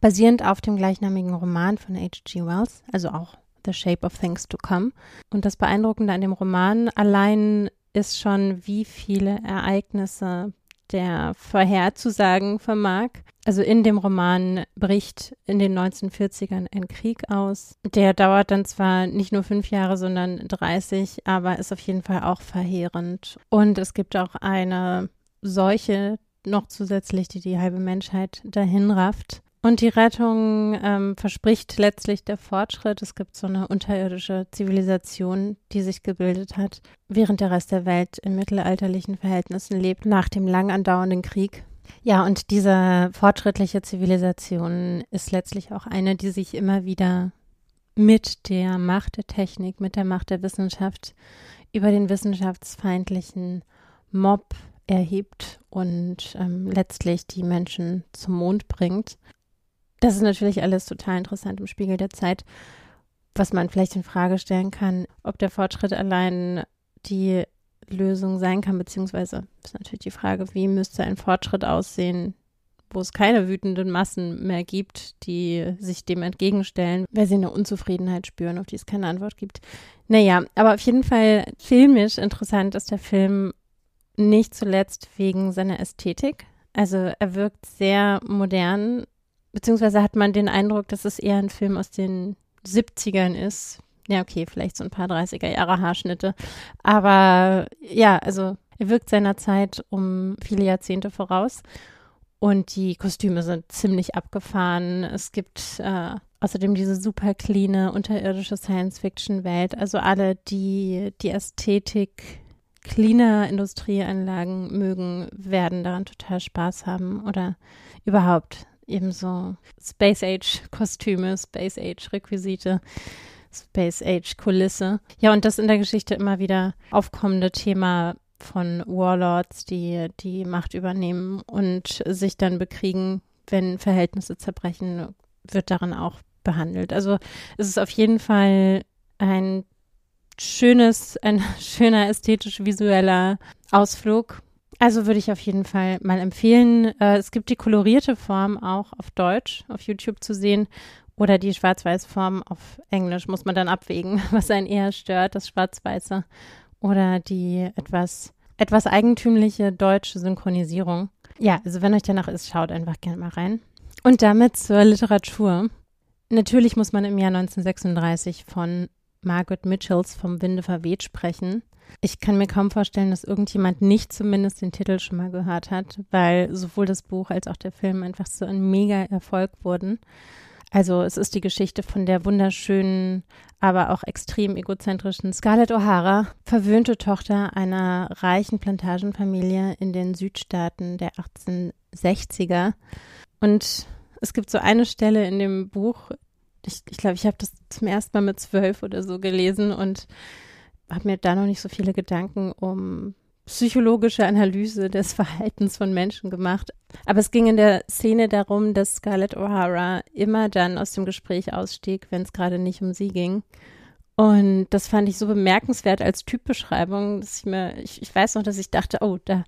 Basierend auf dem gleichnamigen Roman von H.G. Wells, also auch The Shape of Things to Come. Und das Beeindruckende an dem Roman allein ist schon, wie viele Ereignisse der vorherzusagen vermag. Also in dem Roman bricht in den 1940ern ein Krieg aus. Der dauert dann zwar nicht nur fünf Jahre, sondern 30, aber ist auf jeden Fall auch verheerend. Und es gibt auch eine Seuche noch zusätzlich, die die halbe Menschheit dahin rafft. Und die Rettung ähm, verspricht letztlich der Fortschritt. Es gibt so eine unterirdische Zivilisation, die sich gebildet hat, während der Rest der Welt in mittelalterlichen Verhältnissen lebt, nach dem lang andauernden Krieg. Ja, und diese fortschrittliche Zivilisation ist letztlich auch eine, die sich immer wieder mit der Macht der Technik, mit der Macht der Wissenschaft über den wissenschaftsfeindlichen Mob erhebt und ähm, letztlich die Menschen zum Mond bringt. Das ist natürlich alles total interessant im Spiegel der Zeit, was man vielleicht in Frage stellen kann, ob der Fortschritt allein die Lösung sein kann, beziehungsweise ist natürlich die Frage, wie müsste ein Fortschritt aussehen, wo es keine wütenden Massen mehr gibt, die sich dem entgegenstellen, weil sie eine Unzufriedenheit spüren, auf die es keine Antwort gibt. Naja, aber auf jeden Fall filmisch interessant ist der Film nicht zuletzt wegen seiner Ästhetik. Also er wirkt sehr modern, beziehungsweise hat man den Eindruck, dass es eher ein Film aus den 70ern ist. Ja, okay, vielleicht so ein paar 30er Jahre Haarschnitte. Aber ja, also er wirkt seiner Zeit um viele Jahrzehnte voraus. Und die Kostüme sind ziemlich abgefahren. Es gibt äh, außerdem diese super cleane, unterirdische Science-Fiction-Welt. Also alle, die die Ästhetik cleaner Industrieanlagen mögen, werden daran total Spaß haben oder überhaupt eben so Space Age Kostüme, Space Age Requisite. Space Age Kulisse. Ja, und das in der Geschichte immer wieder aufkommende Thema von Warlords, die die Macht übernehmen und sich dann bekriegen, wenn Verhältnisse zerbrechen, wird darin auch behandelt. Also es ist auf jeden Fall ein schönes, ein (laughs) schöner ästhetisch-visueller Ausflug also würde ich auf jeden Fall mal empfehlen. Äh, es gibt die kolorierte Form auch auf Deutsch auf YouTube zu sehen oder die Schwarz-Weiß-Form auf Englisch. Muss man dann abwägen, (laughs) was einen eher stört, das Schwarz-Weiße oder die etwas, etwas eigentümliche deutsche Synchronisierung. Ja, also wenn euch danach ist, schaut einfach gerne mal rein. Und damit zur Literatur. Natürlich muss man im Jahr 1936 von Margaret Mitchells Vom Winde verweht sprechen. Ich kann mir kaum vorstellen, dass irgendjemand nicht zumindest den Titel schon mal gehört hat, weil sowohl das Buch als auch der Film einfach so ein mega Erfolg wurden. Also es ist die Geschichte von der wunderschönen, aber auch extrem egozentrischen Scarlett O'Hara, verwöhnte Tochter einer reichen Plantagenfamilie in den Südstaaten der 1860er. Und es gibt so eine Stelle in dem Buch, ich glaube, ich, glaub, ich habe das zum ersten Mal mit zwölf oder so gelesen und habe mir da noch nicht so viele Gedanken um psychologische Analyse des (laughs) Verhaltens von Menschen gemacht. Aber es ging in der Szene darum, dass Scarlett O'Hara immer dann aus dem Gespräch ausstieg, wenn es gerade nicht um sie ging. Und das fand ich so bemerkenswert als Typbeschreibung, dass ich mir, ich, ich weiß noch, dass ich dachte, oh, da,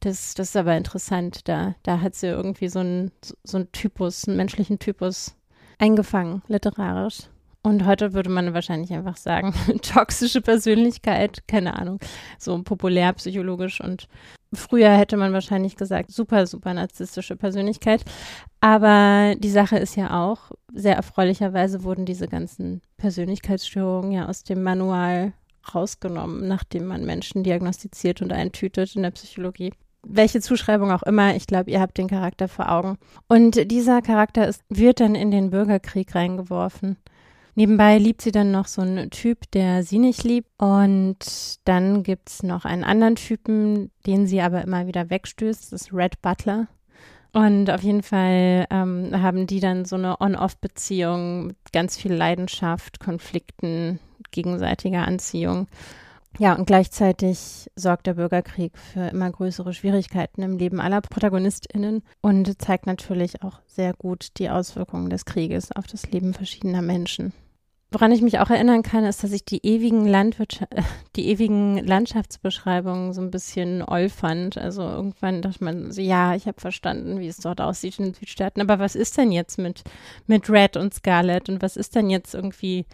das, das ist aber interessant. Da, da hat sie irgendwie so einen, so einen Typus, einen menschlichen Typus eingefangen, literarisch. Und heute würde man wahrscheinlich einfach sagen, (laughs) toxische Persönlichkeit, keine Ahnung, so populärpsychologisch. Und früher hätte man wahrscheinlich gesagt, super, super narzisstische Persönlichkeit. Aber die Sache ist ja auch, sehr erfreulicherweise wurden diese ganzen Persönlichkeitsstörungen ja aus dem Manual rausgenommen, nachdem man Menschen diagnostiziert und eintütet in der Psychologie welche Zuschreibung auch immer, ich glaube, ihr habt den Charakter vor Augen. Und dieser Charakter ist, wird dann in den Bürgerkrieg reingeworfen. Nebenbei liebt sie dann noch so einen Typ, der sie nicht liebt. Und dann gibt es noch einen anderen Typen, den sie aber immer wieder wegstößt. Das ist Red Butler. Und auf jeden Fall ähm, haben die dann so eine On-Off-Beziehung mit ganz viel Leidenschaft, Konflikten, gegenseitiger Anziehung. Ja, und gleichzeitig sorgt der Bürgerkrieg für immer größere Schwierigkeiten im Leben aller ProtagonistInnen und zeigt natürlich auch sehr gut die Auswirkungen des Krieges auf das Leben verschiedener Menschen. Woran ich mich auch erinnern kann, ist, dass ich die ewigen Landwirtschaft, (laughs) die ewigen Landschaftsbeschreibungen so ein bisschen oll fand. Also irgendwann dachte man so, ja, ich habe verstanden, wie es dort aussieht in den Südstaaten. Aber was ist denn jetzt mit, mit Red und Scarlet? Und was ist denn jetzt irgendwie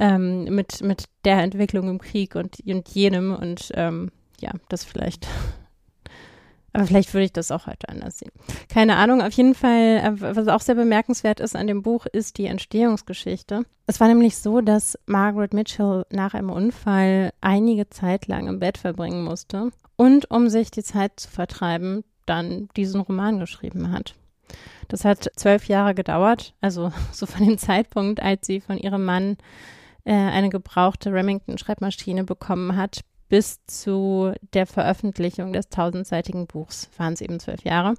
ähm, mit, mit der Entwicklung im Krieg und, und jenem? Und ähm, ja, das vielleicht (laughs) aber vielleicht würde ich das auch heute anders sehen. Keine Ahnung. Auf jeden Fall, äh, was auch sehr bemerkenswert ist an dem Buch, ist die Entstehungsgeschichte. Es war nämlich so, dass Margaret Mitchell nach einem Unfall einige Zeit lang im Bett verbringen musste und um sich die Zeit zu vertreiben, dann diesen Roman geschrieben hat. Das hat zwölf Jahre gedauert, also (laughs) so von dem Zeitpunkt, als sie von ihrem Mann äh, eine gebrauchte Remington-Schreibmaschine bekommen hat, bis zu der Veröffentlichung des tausendseitigen Buchs waren es eben zwölf Jahre.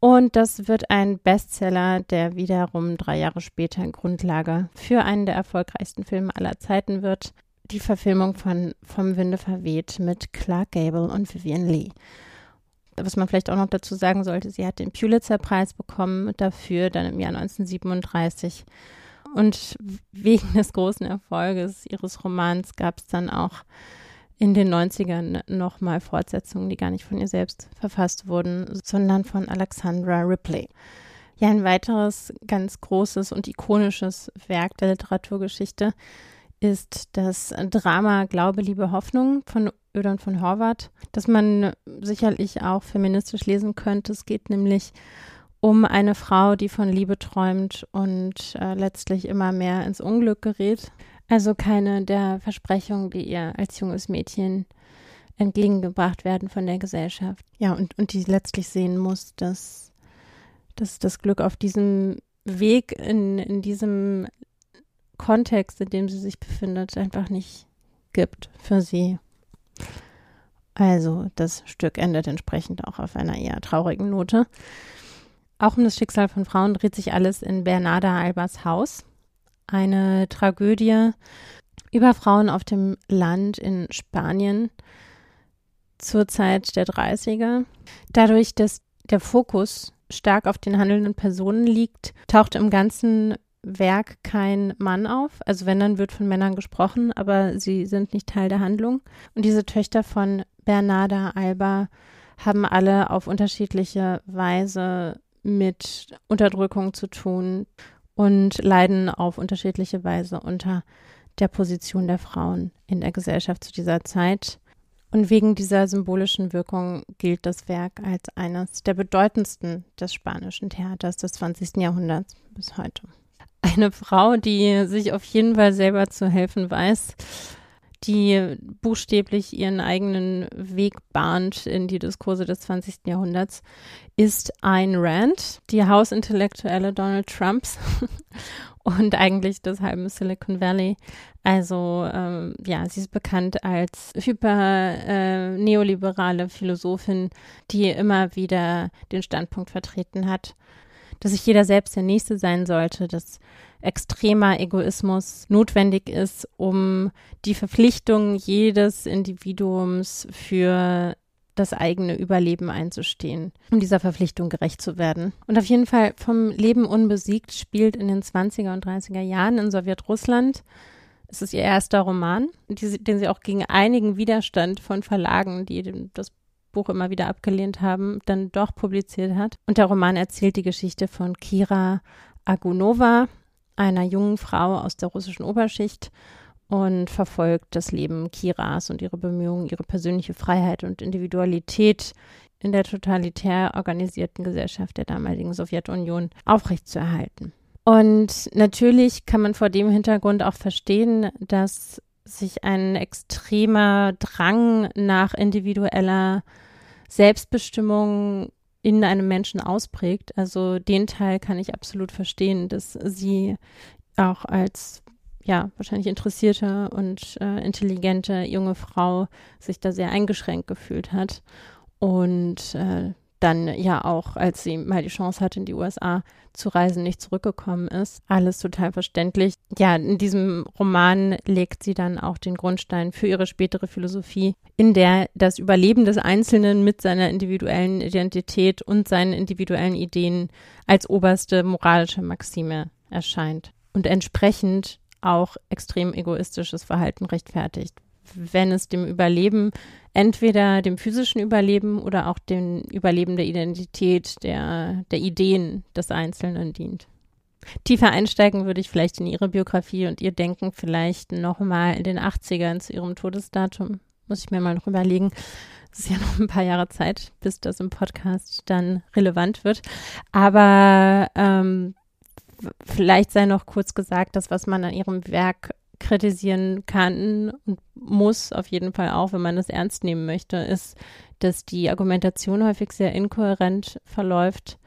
Und das wird ein Bestseller, der wiederum drei Jahre später Grundlage für einen der erfolgreichsten Filme aller Zeiten wird. Die Verfilmung von Vom Winde verweht mit Clark Gable und Vivian Lee. Was man vielleicht auch noch dazu sagen sollte, sie hat den Pulitzer-Preis bekommen dafür, dann im Jahr 1937. Und wegen des großen Erfolges ihres Romans gab es dann auch in den 90ern nochmal Fortsetzungen, die gar nicht von ihr selbst verfasst wurden, sondern von Alexandra Ripley. Ja, ein weiteres ganz großes und ikonisches Werk der Literaturgeschichte ist das Drama Glaube, Liebe, Hoffnung von Ödon von Horvath, das man sicherlich auch feministisch lesen könnte. Es geht nämlich um eine Frau, die von Liebe träumt und äh, letztlich immer mehr ins Unglück gerät. Also keine der Versprechungen, die ihr als junges Mädchen entgegengebracht werden von der Gesellschaft. Ja, und, und die letztlich sehen muss, dass, dass das Glück auf diesem Weg, in, in diesem Kontext, in dem sie sich befindet, einfach nicht gibt für sie. Also das Stück endet entsprechend auch auf einer eher traurigen Note. Auch um das Schicksal von Frauen dreht sich alles in Bernarda Albers Haus eine Tragödie über Frauen auf dem Land in Spanien zur Zeit der 30er. Dadurch, dass der Fokus stark auf den handelnden Personen liegt, taucht im ganzen Werk kein Mann auf. Also wenn, dann wird von Männern gesprochen, aber sie sind nicht Teil der Handlung. Und diese Töchter von Bernarda Alba haben alle auf unterschiedliche Weise mit Unterdrückung zu tun und leiden auf unterschiedliche Weise unter der Position der Frauen in der Gesellschaft zu dieser Zeit. Und wegen dieser symbolischen Wirkung gilt das Werk als eines der bedeutendsten des spanischen Theaters des 20. Jahrhunderts bis heute. Eine Frau, die sich auf jeden Fall selber zu helfen weiß, die buchstäblich ihren eigenen Weg bahnt in die Diskurse des 20. Jahrhunderts, ist Ayn Rand, die Hausintellektuelle Donald Trumps (laughs) und eigentlich des halben Silicon Valley. Also ähm, ja, sie ist bekannt als hyper äh, Philosophin, die immer wieder den Standpunkt vertreten hat, dass sich jeder selbst der Nächste sein sollte, dass extremer Egoismus notwendig ist, um die Verpflichtung jedes Individuums für das eigene Überleben einzustehen, um dieser Verpflichtung gerecht zu werden. Und auf jeden Fall vom Leben unbesiegt spielt in den 20er und 30er Jahren in Sowjetrussland. Es ist ihr erster Roman, die, den sie auch gegen einigen Widerstand von Verlagen, die das Buch immer wieder abgelehnt haben, dann doch publiziert hat. Und der Roman erzählt die Geschichte von Kira Agunova, einer jungen Frau aus der russischen Oberschicht und verfolgt das Leben Kiras und ihre Bemühungen, ihre persönliche Freiheit und Individualität in der totalitär organisierten Gesellschaft der damaligen Sowjetunion aufrechtzuerhalten. Und natürlich kann man vor dem Hintergrund auch verstehen, dass sich ein extremer Drang nach individueller Selbstbestimmung in einem Menschen ausprägt. Also den Teil kann ich absolut verstehen, dass sie auch als ja, wahrscheinlich interessierte und äh, intelligente junge Frau sich da sehr eingeschränkt gefühlt hat. Und äh, dann ja auch, als sie mal die Chance hatte, in die USA zu reisen, nicht zurückgekommen ist. Alles total verständlich. Ja, in diesem Roman legt sie dann auch den Grundstein für ihre spätere Philosophie, in der das Überleben des Einzelnen mit seiner individuellen Identität und seinen individuellen Ideen als oberste moralische Maxime erscheint. Und entsprechend auch extrem egoistisches Verhalten rechtfertigt, wenn es dem Überleben, entweder dem physischen Überleben oder auch dem Überleben der Identität, der, der Ideen des Einzelnen dient. Tiefer einsteigen würde ich vielleicht in Ihre Biografie und Ihr Denken vielleicht nochmal in den 80ern zu Ihrem Todesdatum. Muss ich mir mal noch überlegen. Es ist ja noch ein paar Jahre Zeit, bis das im Podcast dann relevant wird. Aber ähm, vielleicht sei noch kurz gesagt, das, was man an ihrem Werk kritisieren kann und muss auf jeden Fall auch, wenn man es ernst nehmen möchte, ist, dass die Argumentation häufig sehr inkohärent verläuft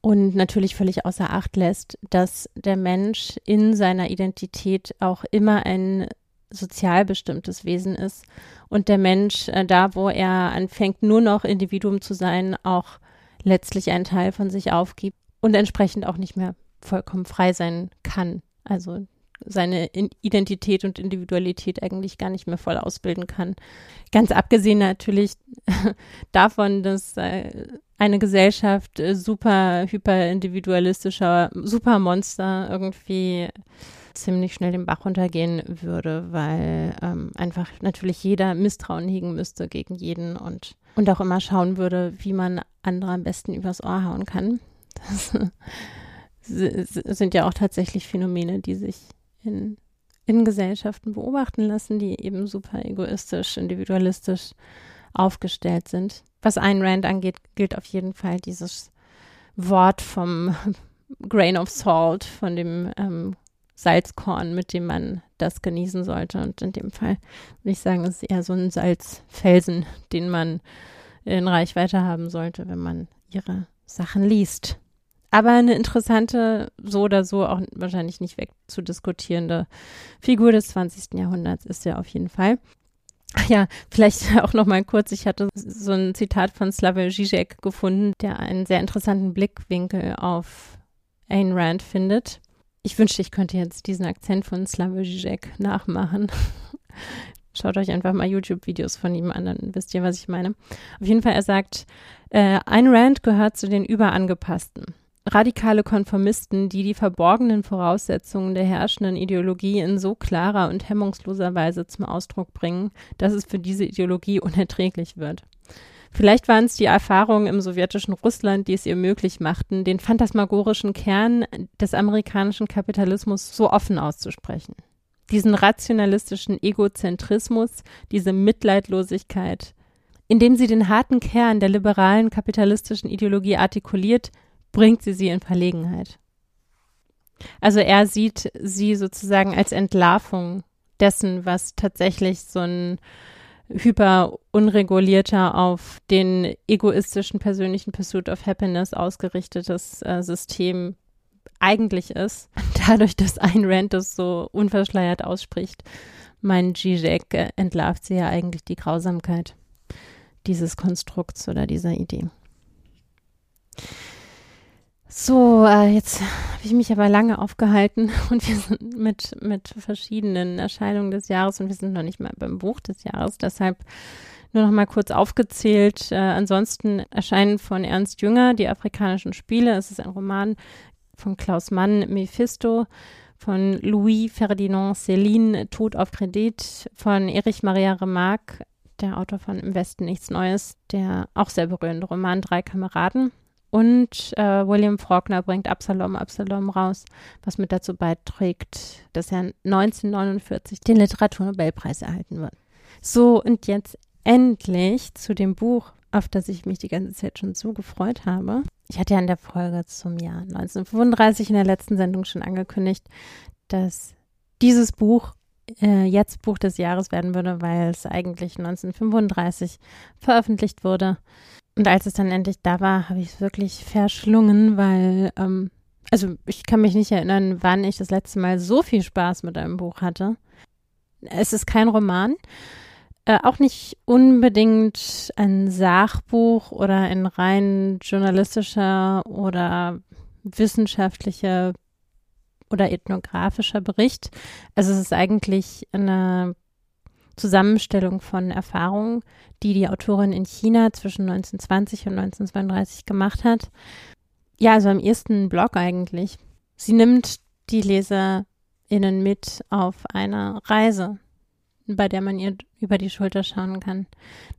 und natürlich völlig außer Acht lässt, dass der Mensch in seiner Identität auch immer ein sozial bestimmtes Wesen ist und der Mensch äh, da, wo er anfängt, nur noch Individuum zu sein, auch letztlich einen Teil von sich aufgibt und entsprechend auch nicht mehr vollkommen frei sein kann. Also seine Identität und Individualität eigentlich gar nicht mehr voll ausbilden kann. Ganz abgesehen natürlich (laughs) davon, dass äh, eine Gesellschaft äh, super hyperindividualistischer Supermonster irgendwie ziemlich schnell den Bach runtergehen würde, weil ähm, einfach natürlich jeder Misstrauen hegen müsste gegen jeden und, und auch immer schauen würde, wie man andere am besten übers Ohr hauen kann. (laughs) Das sind ja auch tatsächlich Phänomene, die sich in, in Gesellschaften beobachten lassen, die eben super egoistisch, individualistisch aufgestellt sind. Was Ayn Rand angeht, gilt auf jeden Fall dieses Wort vom (laughs) Grain of Salt, von dem ähm, Salzkorn, mit dem man das genießen sollte. Und in dem Fall würde ich sagen, es ist eher so ein Salzfelsen, den man in Reichweite haben sollte, wenn man ihre Sachen liest. Aber eine interessante, so oder so auch wahrscheinlich nicht wegzudiskutierende Figur des 20. Jahrhunderts ist er auf jeden Fall. Ja, vielleicht (laughs) auch noch mal kurz. Ich hatte so ein Zitat von Slavoj Žižek gefunden, der einen sehr interessanten Blickwinkel auf Ayn Rand findet. Ich wünschte, ich könnte jetzt diesen Akzent von Slavoj Žižek nachmachen. (laughs) Schaut euch einfach mal YouTube-Videos von ihm an, dann wisst ihr, was ich meine. Auf jeden Fall, er sagt, äh, Ayn Rand gehört zu den Überangepassten radikale Konformisten, die die verborgenen Voraussetzungen der herrschenden Ideologie in so klarer und hemmungsloser Weise zum Ausdruck bringen, dass es für diese Ideologie unerträglich wird. Vielleicht waren es die Erfahrungen im sowjetischen Russland, die es ihr möglich machten, den phantasmagorischen Kern des amerikanischen Kapitalismus so offen auszusprechen. Diesen rationalistischen Egozentrismus, diese Mitleidlosigkeit, indem sie den harten Kern der liberalen kapitalistischen Ideologie artikuliert, bringt sie sie in Verlegenheit. Also er sieht sie sozusagen als Entlarvung dessen, was tatsächlich so ein hyper unregulierter auf den egoistischen persönlichen Pursuit of Happiness ausgerichtetes äh, System eigentlich ist. Dadurch, dass ein Rand das so unverschleiert ausspricht, mein Zizek äh, entlarvt sie ja eigentlich die Grausamkeit dieses Konstrukts oder dieser Idee. So, äh, jetzt habe ich mich aber lange aufgehalten (laughs) und wir sind mit, mit verschiedenen Erscheinungen des Jahres und wir sind noch nicht mal beim Buch des Jahres. Deshalb nur noch mal kurz aufgezählt. Äh, ansonsten erscheinen von Ernst Jünger die afrikanischen Spiele. Es ist ein Roman von Klaus Mann, Mephisto, von Louis Ferdinand Céline, Tod auf Kredit, von Erich Maria Remarque, der Autor von Im Westen nichts Neues, der auch sehr berührende Roman Drei Kameraden. Und äh, William Faulkner bringt Absalom, Absalom raus, was mit dazu beiträgt, dass er 1949 den Literaturnobelpreis erhalten wird. So, und jetzt endlich zu dem Buch, auf das ich mich die ganze Zeit schon so gefreut habe. Ich hatte ja in der Folge zum Jahr 1935 in der letzten Sendung schon angekündigt, dass dieses Buch äh, jetzt Buch des Jahres werden würde, weil es eigentlich 1935 veröffentlicht wurde. Und als es dann endlich da war, habe ich es wirklich verschlungen, weil, ähm, also ich kann mich nicht erinnern, wann ich das letzte Mal so viel Spaß mit einem Buch hatte. Es ist kein Roman, äh, auch nicht unbedingt ein Sachbuch oder ein rein journalistischer oder wissenschaftlicher oder ethnografischer Bericht. Also es ist eigentlich eine Zusammenstellung von Erfahrungen, die die Autorin in China zwischen 1920 und 1932 gemacht hat. Ja, also am ersten Blog eigentlich. Sie nimmt die LeserInnen mit auf eine Reise bei der man ihr über die Schulter schauen kann.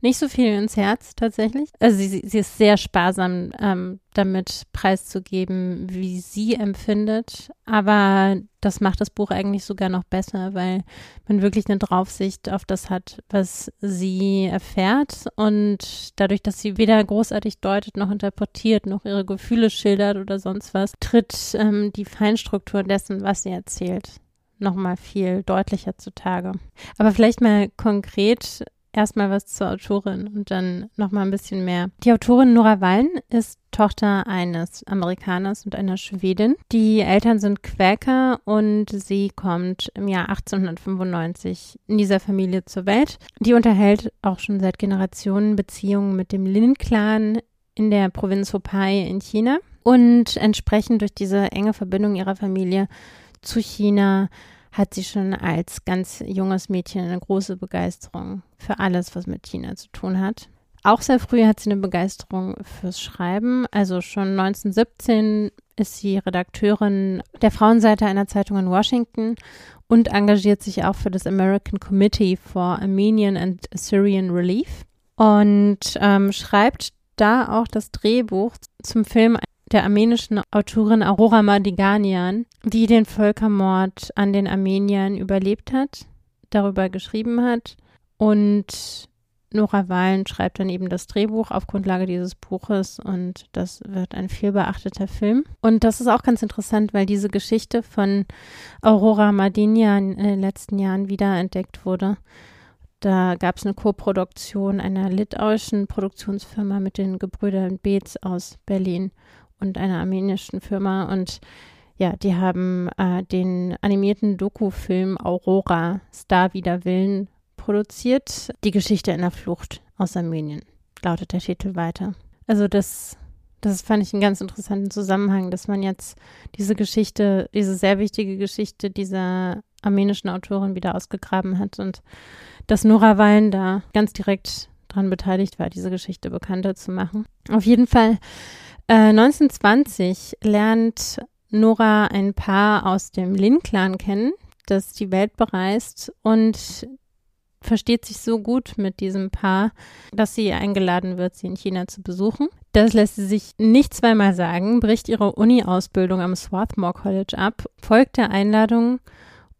Nicht so viel ins Herz tatsächlich. Also sie, sie ist sehr sparsam ähm, damit preiszugeben, wie sie empfindet. Aber das macht das Buch eigentlich sogar noch besser, weil man wirklich eine Draufsicht auf das hat, was sie erfährt. Und dadurch, dass sie weder großartig deutet noch interpretiert, noch ihre Gefühle schildert oder sonst was, tritt ähm, die Feinstruktur dessen, was sie erzählt, nochmal viel deutlicher zutage. Aber vielleicht mal konkret erstmal was zur Autorin und dann nochmal ein bisschen mehr. Die Autorin Nora Wallen ist Tochter eines Amerikaners und einer Schwedin. Die Eltern sind Quäker und sie kommt im Jahr 1895 in dieser Familie zur Welt. Die unterhält auch schon seit Generationen Beziehungen mit dem Lin-Clan in der Provinz Hopai in China. Und entsprechend durch diese enge Verbindung ihrer Familie zu China hat sie schon als ganz junges Mädchen eine große Begeisterung für alles, was mit China zu tun hat. Auch sehr früh hat sie eine Begeisterung fürs Schreiben. Also schon 1917 ist sie Redakteurin der Frauenseite einer Zeitung in Washington und engagiert sich auch für das American Committee for Armenian and Assyrian Relief und ähm, schreibt da auch das Drehbuch zum Film der armenischen Autorin Aurora Madiganian, die den Völkermord an den Armeniern überlebt hat, darüber geschrieben hat. Und Nora Wahlen schreibt dann eben das Drehbuch auf Grundlage dieses Buches und das wird ein viel beachteter Film. Und das ist auch ganz interessant, weil diese Geschichte von Aurora Madiganian in den letzten Jahren wiederentdeckt wurde. Da gab es eine Koproduktion einer litauischen Produktionsfirma mit den Gebrüdern Beetz aus Berlin und einer armenischen Firma. Und ja, die haben äh, den animierten Doku-Film Aurora Star wider Willen produziert. Die Geschichte einer Flucht aus Armenien, lautet der Titel weiter. Also das, das fand ich einen ganz interessanten Zusammenhang, dass man jetzt diese Geschichte, diese sehr wichtige Geschichte dieser armenischen Autorin wieder ausgegraben hat und dass Nora Wallen da ganz direkt dran beteiligt war, diese Geschichte bekannter zu machen. Auf jeden Fall 1920 äh, lernt Nora ein Paar aus dem Lin-Clan kennen, das die Welt bereist und versteht sich so gut mit diesem Paar, dass sie eingeladen wird, sie in China zu besuchen. Das lässt sie sich nicht zweimal sagen, bricht ihre Uni-Ausbildung am Swarthmore College ab, folgt der Einladung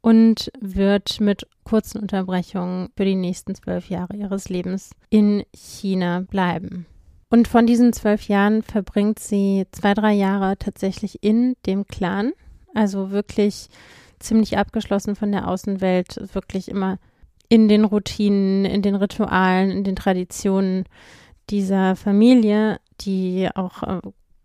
und wird mit kurzen Unterbrechungen für die nächsten zwölf Jahre ihres Lebens in China bleiben. Und von diesen zwölf Jahren verbringt sie zwei, drei Jahre tatsächlich in dem Clan. Also wirklich ziemlich abgeschlossen von der Außenwelt, wirklich immer in den Routinen, in den Ritualen, in den Traditionen dieser Familie, die auch äh,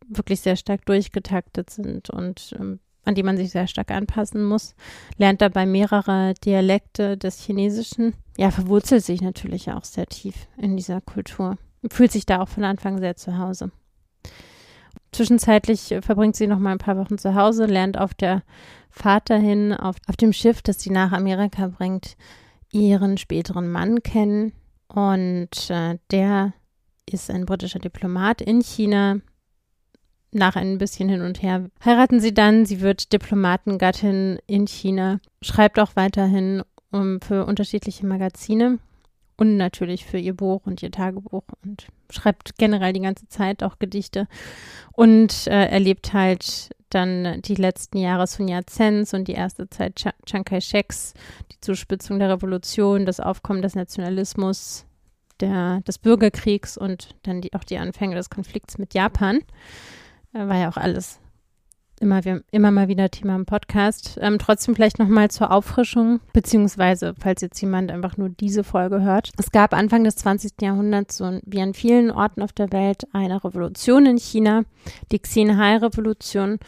wirklich sehr stark durchgetaktet sind und ähm, an die man sich sehr stark anpassen muss, lernt dabei mehrere Dialekte des Chinesischen. Ja, verwurzelt sich natürlich auch sehr tief in dieser Kultur fühlt sich da auch von Anfang sehr zu Hause. Zwischenzeitlich verbringt sie noch mal ein paar Wochen zu Hause, lernt auf der Fahrt dahin, auf, auf dem Schiff, das sie nach Amerika bringt, ihren späteren Mann kennen. Und äh, der ist ein britischer Diplomat in China. Nach ein bisschen hin und her heiraten sie dann. Sie wird Diplomatengattin in China, schreibt auch weiterhin um, für unterschiedliche Magazine und natürlich für ihr Buch und ihr Tagebuch und schreibt generell die ganze Zeit auch Gedichte und äh, erlebt halt dann die letzten Jahre Sun Yat-sens und die erste Zeit Ch Chiang Kai-sheks, die Zuspitzung der Revolution, das Aufkommen des Nationalismus, der, des Bürgerkriegs und dann die, auch die Anfänge des Konflikts mit Japan. Äh, war ja auch alles immer, immer mal wieder Thema im Podcast. Ähm, trotzdem vielleicht nochmal zur Auffrischung, beziehungsweise falls jetzt jemand einfach nur diese Folge hört. Es gab Anfang des 20. Jahrhunderts, so wie an vielen Orten auf der Welt, eine Revolution in China, die Xinhai-Revolution.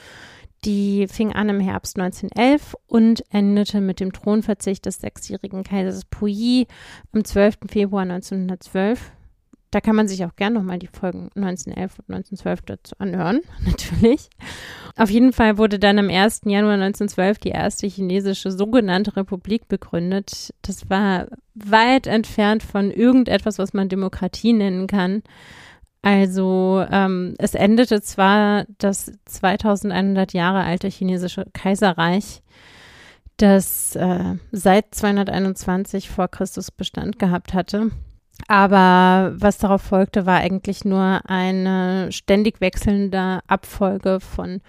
Die fing an im Herbst 1911 und endete mit dem Thronverzicht des sechsjährigen Kaisers Puyi am 12. Februar 1912. Da kann man sich auch gerne nochmal die Folgen 1911 und 1912 dazu anhören, (laughs) natürlich. Auf jeden Fall wurde dann am 1. Januar 1912 die erste chinesische sogenannte Republik begründet. Das war weit entfernt von irgendetwas, was man Demokratie nennen kann. Also ähm, es endete zwar das 2100 Jahre alte chinesische Kaiserreich, das äh, seit 221 vor Christus Bestand gehabt hatte. Aber was darauf folgte, war eigentlich nur eine ständig wechselnde Abfolge von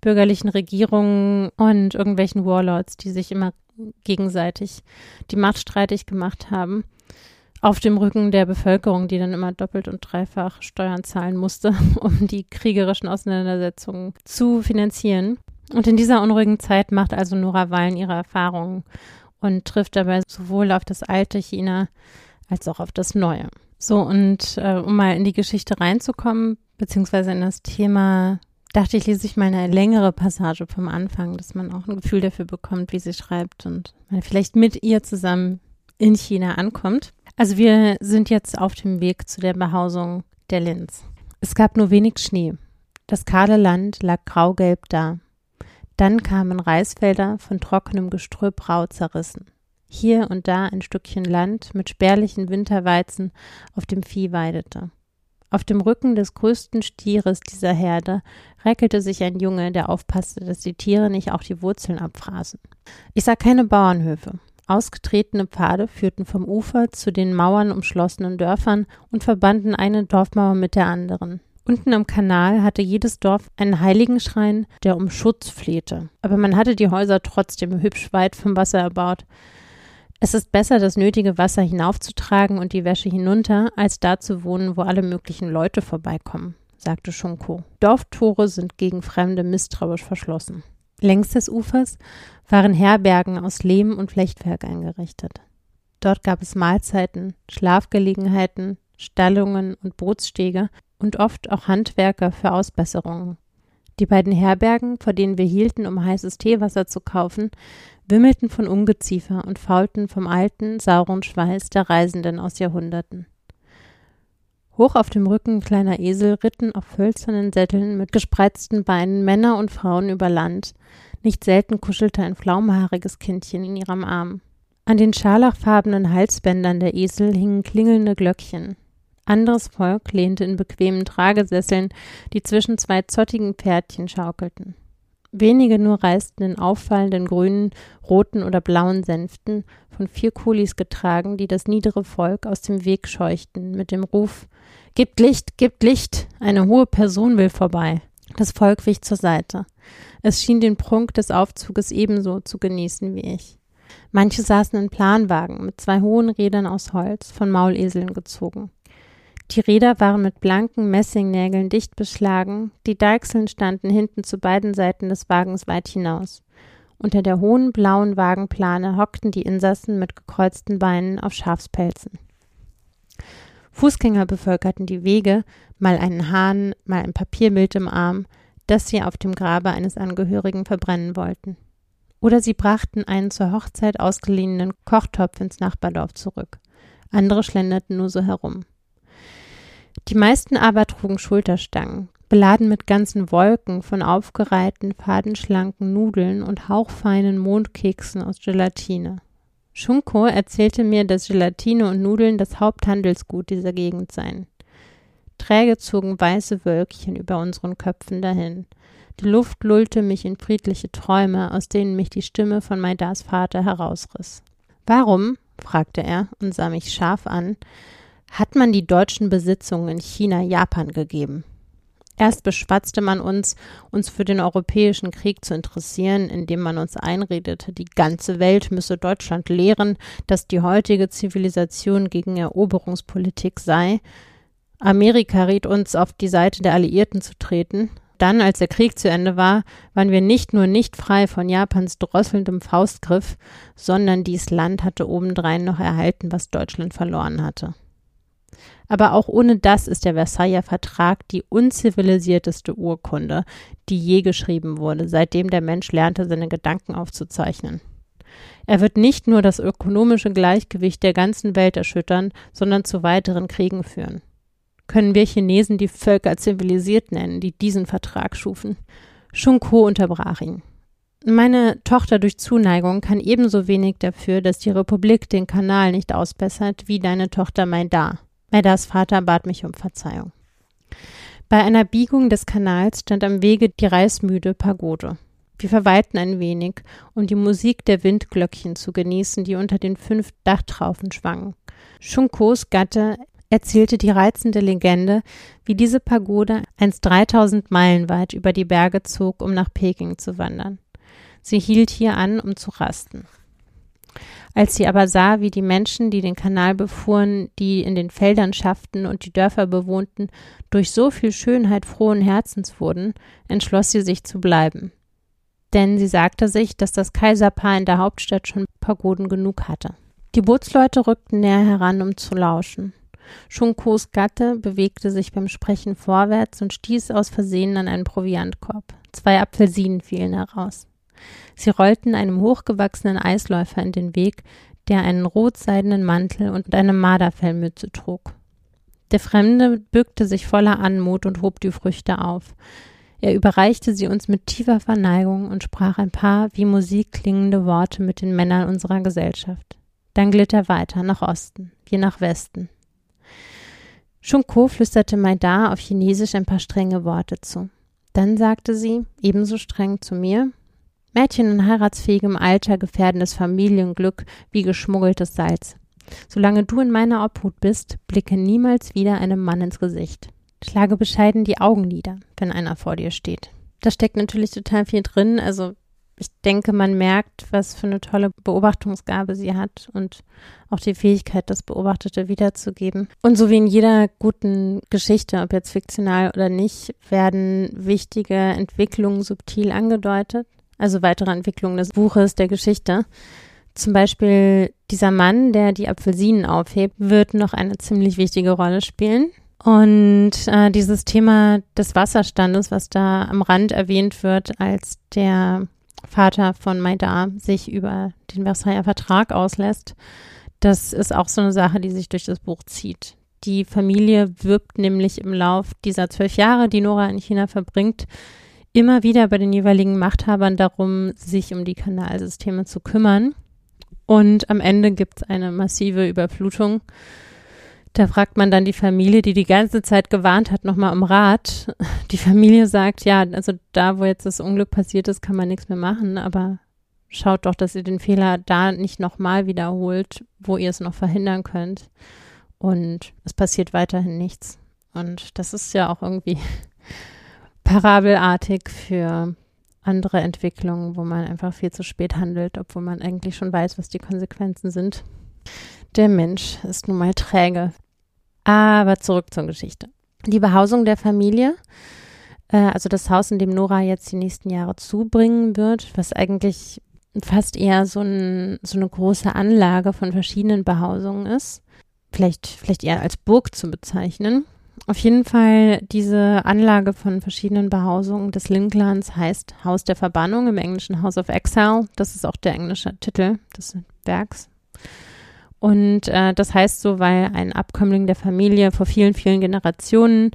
bürgerlichen Regierungen und irgendwelchen Warlords, die sich immer gegenseitig die Macht streitig gemacht haben. Auf dem Rücken der Bevölkerung, die dann immer doppelt und dreifach Steuern zahlen musste, (laughs) um die kriegerischen Auseinandersetzungen zu finanzieren. Und in dieser unruhigen Zeit macht also Nora Wallen ihre Erfahrungen und trifft dabei sowohl auf das alte China als auch auf das Neue. So, und äh, um mal in die Geschichte reinzukommen, beziehungsweise in das Thema, dachte ich, lese ich mal eine längere Passage vom Anfang, dass man auch ein Gefühl dafür bekommt, wie sie schreibt und man vielleicht mit ihr zusammen in China ankommt. Also wir sind jetzt auf dem Weg zu der Behausung der Linz. Es gab nur wenig Schnee. Das kahle Land lag graugelb da. Dann kamen Reisfelder von trockenem Gestrüpp rau zerrissen hier und da ein Stückchen Land mit spärlichen Winterweizen, auf dem Vieh weidete. Auf dem Rücken des größten Stieres dieser Herde räkelte sich ein Junge, der aufpasste, dass die Tiere nicht auch die Wurzeln abfraßen. Ich sah keine Bauernhöfe. Ausgetretene Pfade führten vom Ufer zu den Mauern umschlossenen Dörfern und verbanden eine Dorfmauer mit der anderen. Unten am Kanal hatte jedes Dorf einen Heiligenschrein, der um Schutz flehte. Aber man hatte die Häuser trotzdem hübsch weit vom Wasser erbaut, es ist besser, das nötige Wasser hinaufzutragen und die Wäsche hinunter, als da zu wohnen, wo alle möglichen Leute vorbeikommen, sagte Schunko. Dorftore sind gegen Fremde misstrauisch verschlossen. Längs des Ufers waren Herbergen aus Lehm und Flechtwerk eingerichtet. Dort gab es Mahlzeiten, Schlafgelegenheiten, Stallungen und Bootsstege und oft auch Handwerker für Ausbesserungen. Die beiden Herbergen, vor denen wir hielten, um heißes Teewasser zu kaufen, wimmelten von Ungeziefer und faulten vom alten, sauren Schweiß der Reisenden aus Jahrhunderten. Hoch auf dem Rücken kleiner Esel ritten auf hölzernen Sätteln mit gespreizten Beinen Männer und Frauen über Land. Nicht selten kuschelte ein flaumhaariges Kindchen in ihrem Arm. An den scharlachfarbenen Halsbändern der Esel hingen klingelnde Glöckchen. Anderes Volk lehnte in bequemen Tragesesseln, die zwischen zwei zottigen Pferdchen schaukelten. Wenige nur reisten in auffallenden grünen, roten oder blauen Sänften, von vier Kulis getragen, die das niedere Volk aus dem Weg scheuchten, mit dem Ruf Gibt Licht, gibt Licht, eine hohe Person will vorbei. Das Volk wich zur Seite. Es schien den Prunk des Aufzuges ebenso zu genießen wie ich. Manche saßen in Planwagen mit zwei hohen Rädern aus Holz, von Mauleseln gezogen. Die Räder waren mit blanken Messingnägeln dicht beschlagen, die Deichseln standen hinten zu beiden Seiten des Wagens weit hinaus. Unter der hohen blauen Wagenplane hockten die Insassen mit gekreuzten Beinen auf Schafspelzen. Fußgänger bevölkerten die Wege, mal einen Hahn, mal ein Papierbild im Arm, das sie auf dem Grabe eines Angehörigen verbrennen wollten. Oder sie brachten einen zur Hochzeit ausgeliehenen Kochtopf ins Nachbardorf zurück. Andere schlenderten nur so herum. Die meisten aber trugen Schulterstangen, beladen mit ganzen Wolken von aufgereihten, fadenschlanken Nudeln und hauchfeinen Mondkeksen aus Gelatine. Shunko erzählte mir, dass Gelatine und Nudeln das Haupthandelsgut dieser Gegend seien. Träge zogen weiße Wölkchen über unseren Köpfen dahin. Die Luft lullte mich in friedliche Träume, aus denen mich die Stimme von Maidas Vater herausriss. Warum, fragte er und sah mich scharf an, hat man die deutschen Besitzungen in China Japan gegeben? Erst beschwatzte man uns, uns für den europäischen Krieg zu interessieren, indem man uns einredete, die ganze Welt müsse Deutschland lehren, dass die heutige Zivilisation gegen Eroberungspolitik sei. Amerika riet uns, auf die Seite der Alliierten zu treten. Dann, als der Krieg zu Ende war, waren wir nicht nur nicht frei von Japans drosselndem Faustgriff, sondern dies Land hatte obendrein noch erhalten, was Deutschland verloren hatte. Aber auch ohne das ist der Versailler Vertrag die unzivilisierteste Urkunde, die je geschrieben wurde, seitdem der Mensch lernte, seine Gedanken aufzuzeichnen. Er wird nicht nur das ökonomische Gleichgewicht der ganzen Welt erschüttern, sondern zu weiteren Kriegen führen. Können wir Chinesen die Völker zivilisiert nennen, die diesen Vertrag schufen? Shunko unterbrach ihn. Meine Tochter durch Zuneigung kann ebenso wenig dafür, dass die Republik den Kanal nicht ausbessert, wie deine Tochter Maida. Eddas Vater bat mich um Verzeihung. Bei einer Biegung des Kanals stand am Wege die reißmüde Pagode. Wir verweilten ein wenig, um die Musik der Windglöckchen zu genießen, die unter den fünf Dachtraufen schwangen. Schunkos Gatte erzählte die reizende Legende, wie diese Pagode einst 3000 Meilen weit über die Berge zog, um nach Peking zu wandern. Sie hielt hier an, um zu rasten. Als sie aber sah, wie die Menschen, die den Kanal befuhren, die in den Feldern schafften und die Dörfer bewohnten, durch so viel Schönheit frohen Herzens wurden, entschloss sie sich zu bleiben. Denn sie sagte sich, dass das Kaiserpaar in der Hauptstadt schon Pagoden genug hatte. Die Bootsleute rückten näher heran, um zu lauschen. Schunkos Gatte bewegte sich beim Sprechen vorwärts und stieß aus Versehen an einen Proviantkorb. Zwei Apfelsinen fielen heraus. Sie rollten einem hochgewachsenen Eisläufer in den Weg, der einen rotseidenen Mantel und eine Marderfellmütze trug. Der Fremde bückte sich voller Anmut und hob die Früchte auf. Er überreichte sie uns mit tiefer Verneigung und sprach ein paar wie Musik klingende Worte mit den Männern unserer Gesellschaft. Dann glitt er weiter nach Osten, wie nach Westen. Shunko flüsterte Maida auf Chinesisch ein paar strenge Worte zu. Dann sagte sie, ebenso streng zu mir, Mädchen in heiratsfähigem Alter gefährden das Familienglück wie geschmuggeltes Salz. Solange du in meiner Obhut bist, blicke niemals wieder einem Mann ins Gesicht. Schlage bescheiden die Augen nieder, wenn einer vor dir steht. Da steckt natürlich total viel drin. Also ich denke, man merkt, was für eine tolle Beobachtungsgabe sie hat und auch die Fähigkeit, das Beobachtete wiederzugeben. Und so wie in jeder guten Geschichte, ob jetzt fiktional oder nicht, werden wichtige Entwicklungen subtil angedeutet also weitere Entwicklungen des Buches, der Geschichte. Zum Beispiel dieser Mann, der die Apfelsinen aufhebt, wird noch eine ziemlich wichtige Rolle spielen. Und äh, dieses Thema des Wasserstandes, was da am Rand erwähnt wird, als der Vater von Maida sich über den Versailler Vertrag auslässt, das ist auch so eine Sache, die sich durch das Buch zieht. Die Familie wirbt nämlich im Lauf dieser zwölf Jahre, die Nora in China verbringt, immer wieder bei den jeweiligen Machthabern darum, sich um die Kanalsysteme zu kümmern. Und am Ende gibt es eine massive Überflutung. Da fragt man dann die Familie, die die ganze Zeit gewarnt hat, nochmal um Rat. Die Familie sagt, ja, also da, wo jetzt das Unglück passiert ist, kann man nichts mehr machen, aber schaut doch, dass ihr den Fehler da nicht nochmal wiederholt, wo ihr es noch verhindern könnt. Und es passiert weiterhin nichts. Und das ist ja auch irgendwie parabelartig für andere Entwicklungen, wo man einfach viel zu spät handelt, obwohl man eigentlich schon weiß, was die Konsequenzen sind. Der Mensch ist nun mal träge. Aber zurück zur Geschichte. Die Behausung der Familie, äh, also das Haus, in dem Nora jetzt die nächsten Jahre zubringen wird, was eigentlich fast eher so, ein, so eine große Anlage von verschiedenen Behausungen ist, vielleicht, vielleicht eher als Burg zu bezeichnen, auf jeden Fall, diese Anlage von verschiedenen Behausungen des Linklands heißt Haus der Verbannung, im Englischen House of Exile. Das ist auch der englische Titel des Werks. Und äh, das heißt so, weil ein Abkömmling der Familie vor vielen, vielen Generationen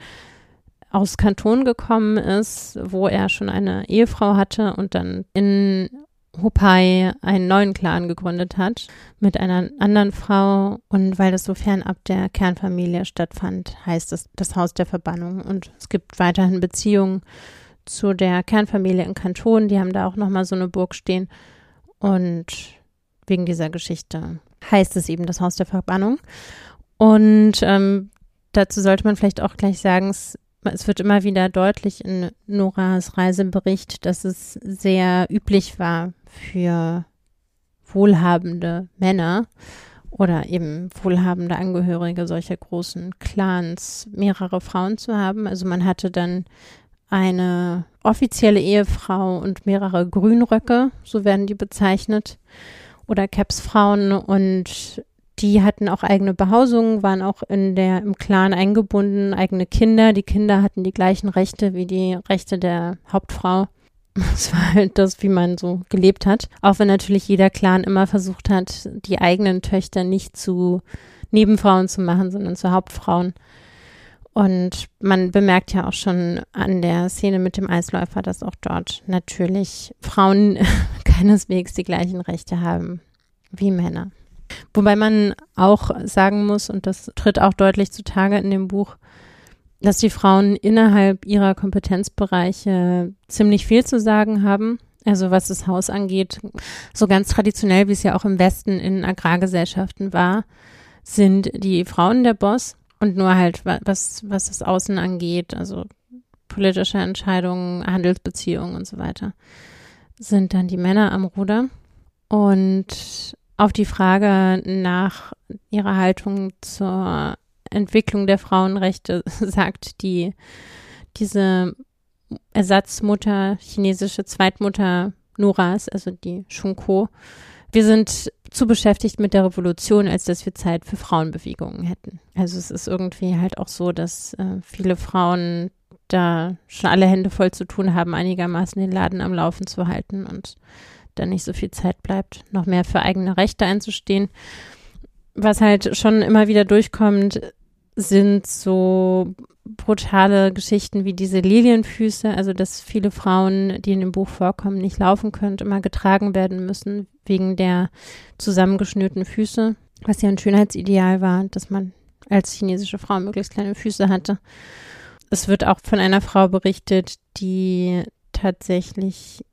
aus Kanton gekommen ist, wo er schon eine Ehefrau hatte und dann in Hupai einen neuen Clan gegründet hat mit einer anderen Frau. Und weil das so fernab der Kernfamilie stattfand, heißt es das Haus der Verbannung. Und es gibt weiterhin Beziehungen zu der Kernfamilie in Kanton, die haben da auch nochmal so eine Burg stehen. Und wegen dieser Geschichte heißt es eben das Haus der Verbannung. Und ähm, dazu sollte man vielleicht auch gleich sagen, es es wird immer wieder deutlich in Noras Reisebericht, dass es sehr üblich war für wohlhabende Männer oder eben wohlhabende Angehörige solcher großen Clans mehrere Frauen zu haben. Also man hatte dann eine offizielle Ehefrau und mehrere Grünröcke, so werden die bezeichnet, oder Capsfrauen und die hatten auch eigene Behausungen, waren auch in der, im Clan eingebunden, eigene Kinder. Die Kinder hatten die gleichen Rechte wie die Rechte der Hauptfrau. (laughs) Das war halt das, wie man so gelebt hat. Auch wenn natürlich jeder Clan immer versucht hat, die eigenen Töchter nicht zu Nebenfrauen zu machen, sondern zu Hauptfrauen. Und man bemerkt ja auch schon an der Szene mit dem Eisläufer, dass auch dort natürlich Frauen (laughs) keineswegs die gleichen Rechte haben wie Männer. Wobei man auch sagen muss, und das tritt auch deutlich zutage in dem Buch, dass die Frauen innerhalb ihrer Kompetenzbereiche ziemlich viel zu sagen haben. Also was das Haus angeht, so ganz traditionell, wie es ja auch im Westen in Agrargesellschaften war, sind die Frauen der Boss und nur halt was, was das Außen angeht, also politische Entscheidungen, Handelsbeziehungen und so weiter, sind dann die Männer am Ruder. Und auf die Frage nach ihrer Haltung zur Entwicklung der Frauenrechte (laughs) sagt die, diese Ersatzmutter, chinesische Zweitmutter Noras, also die Shunko, wir sind zu beschäftigt mit der Revolution, als dass wir Zeit für Frauenbewegungen hätten. Also es ist irgendwie halt auch so, dass äh, viele Frauen da schon alle Hände voll zu tun haben, einigermaßen den Laden am Laufen zu halten und dann nicht so viel Zeit bleibt, noch mehr für eigene Rechte einzustehen. Was halt schon immer wieder durchkommt, sind so brutale Geschichten wie diese Lilienfüße, also dass viele Frauen, die in dem Buch vorkommen, nicht laufen können, immer getragen werden müssen wegen der zusammengeschnürten Füße, was ja ein Schönheitsideal war, dass man als chinesische Frau möglichst kleine Füße hatte. Es wird auch von einer Frau berichtet, die tatsächlich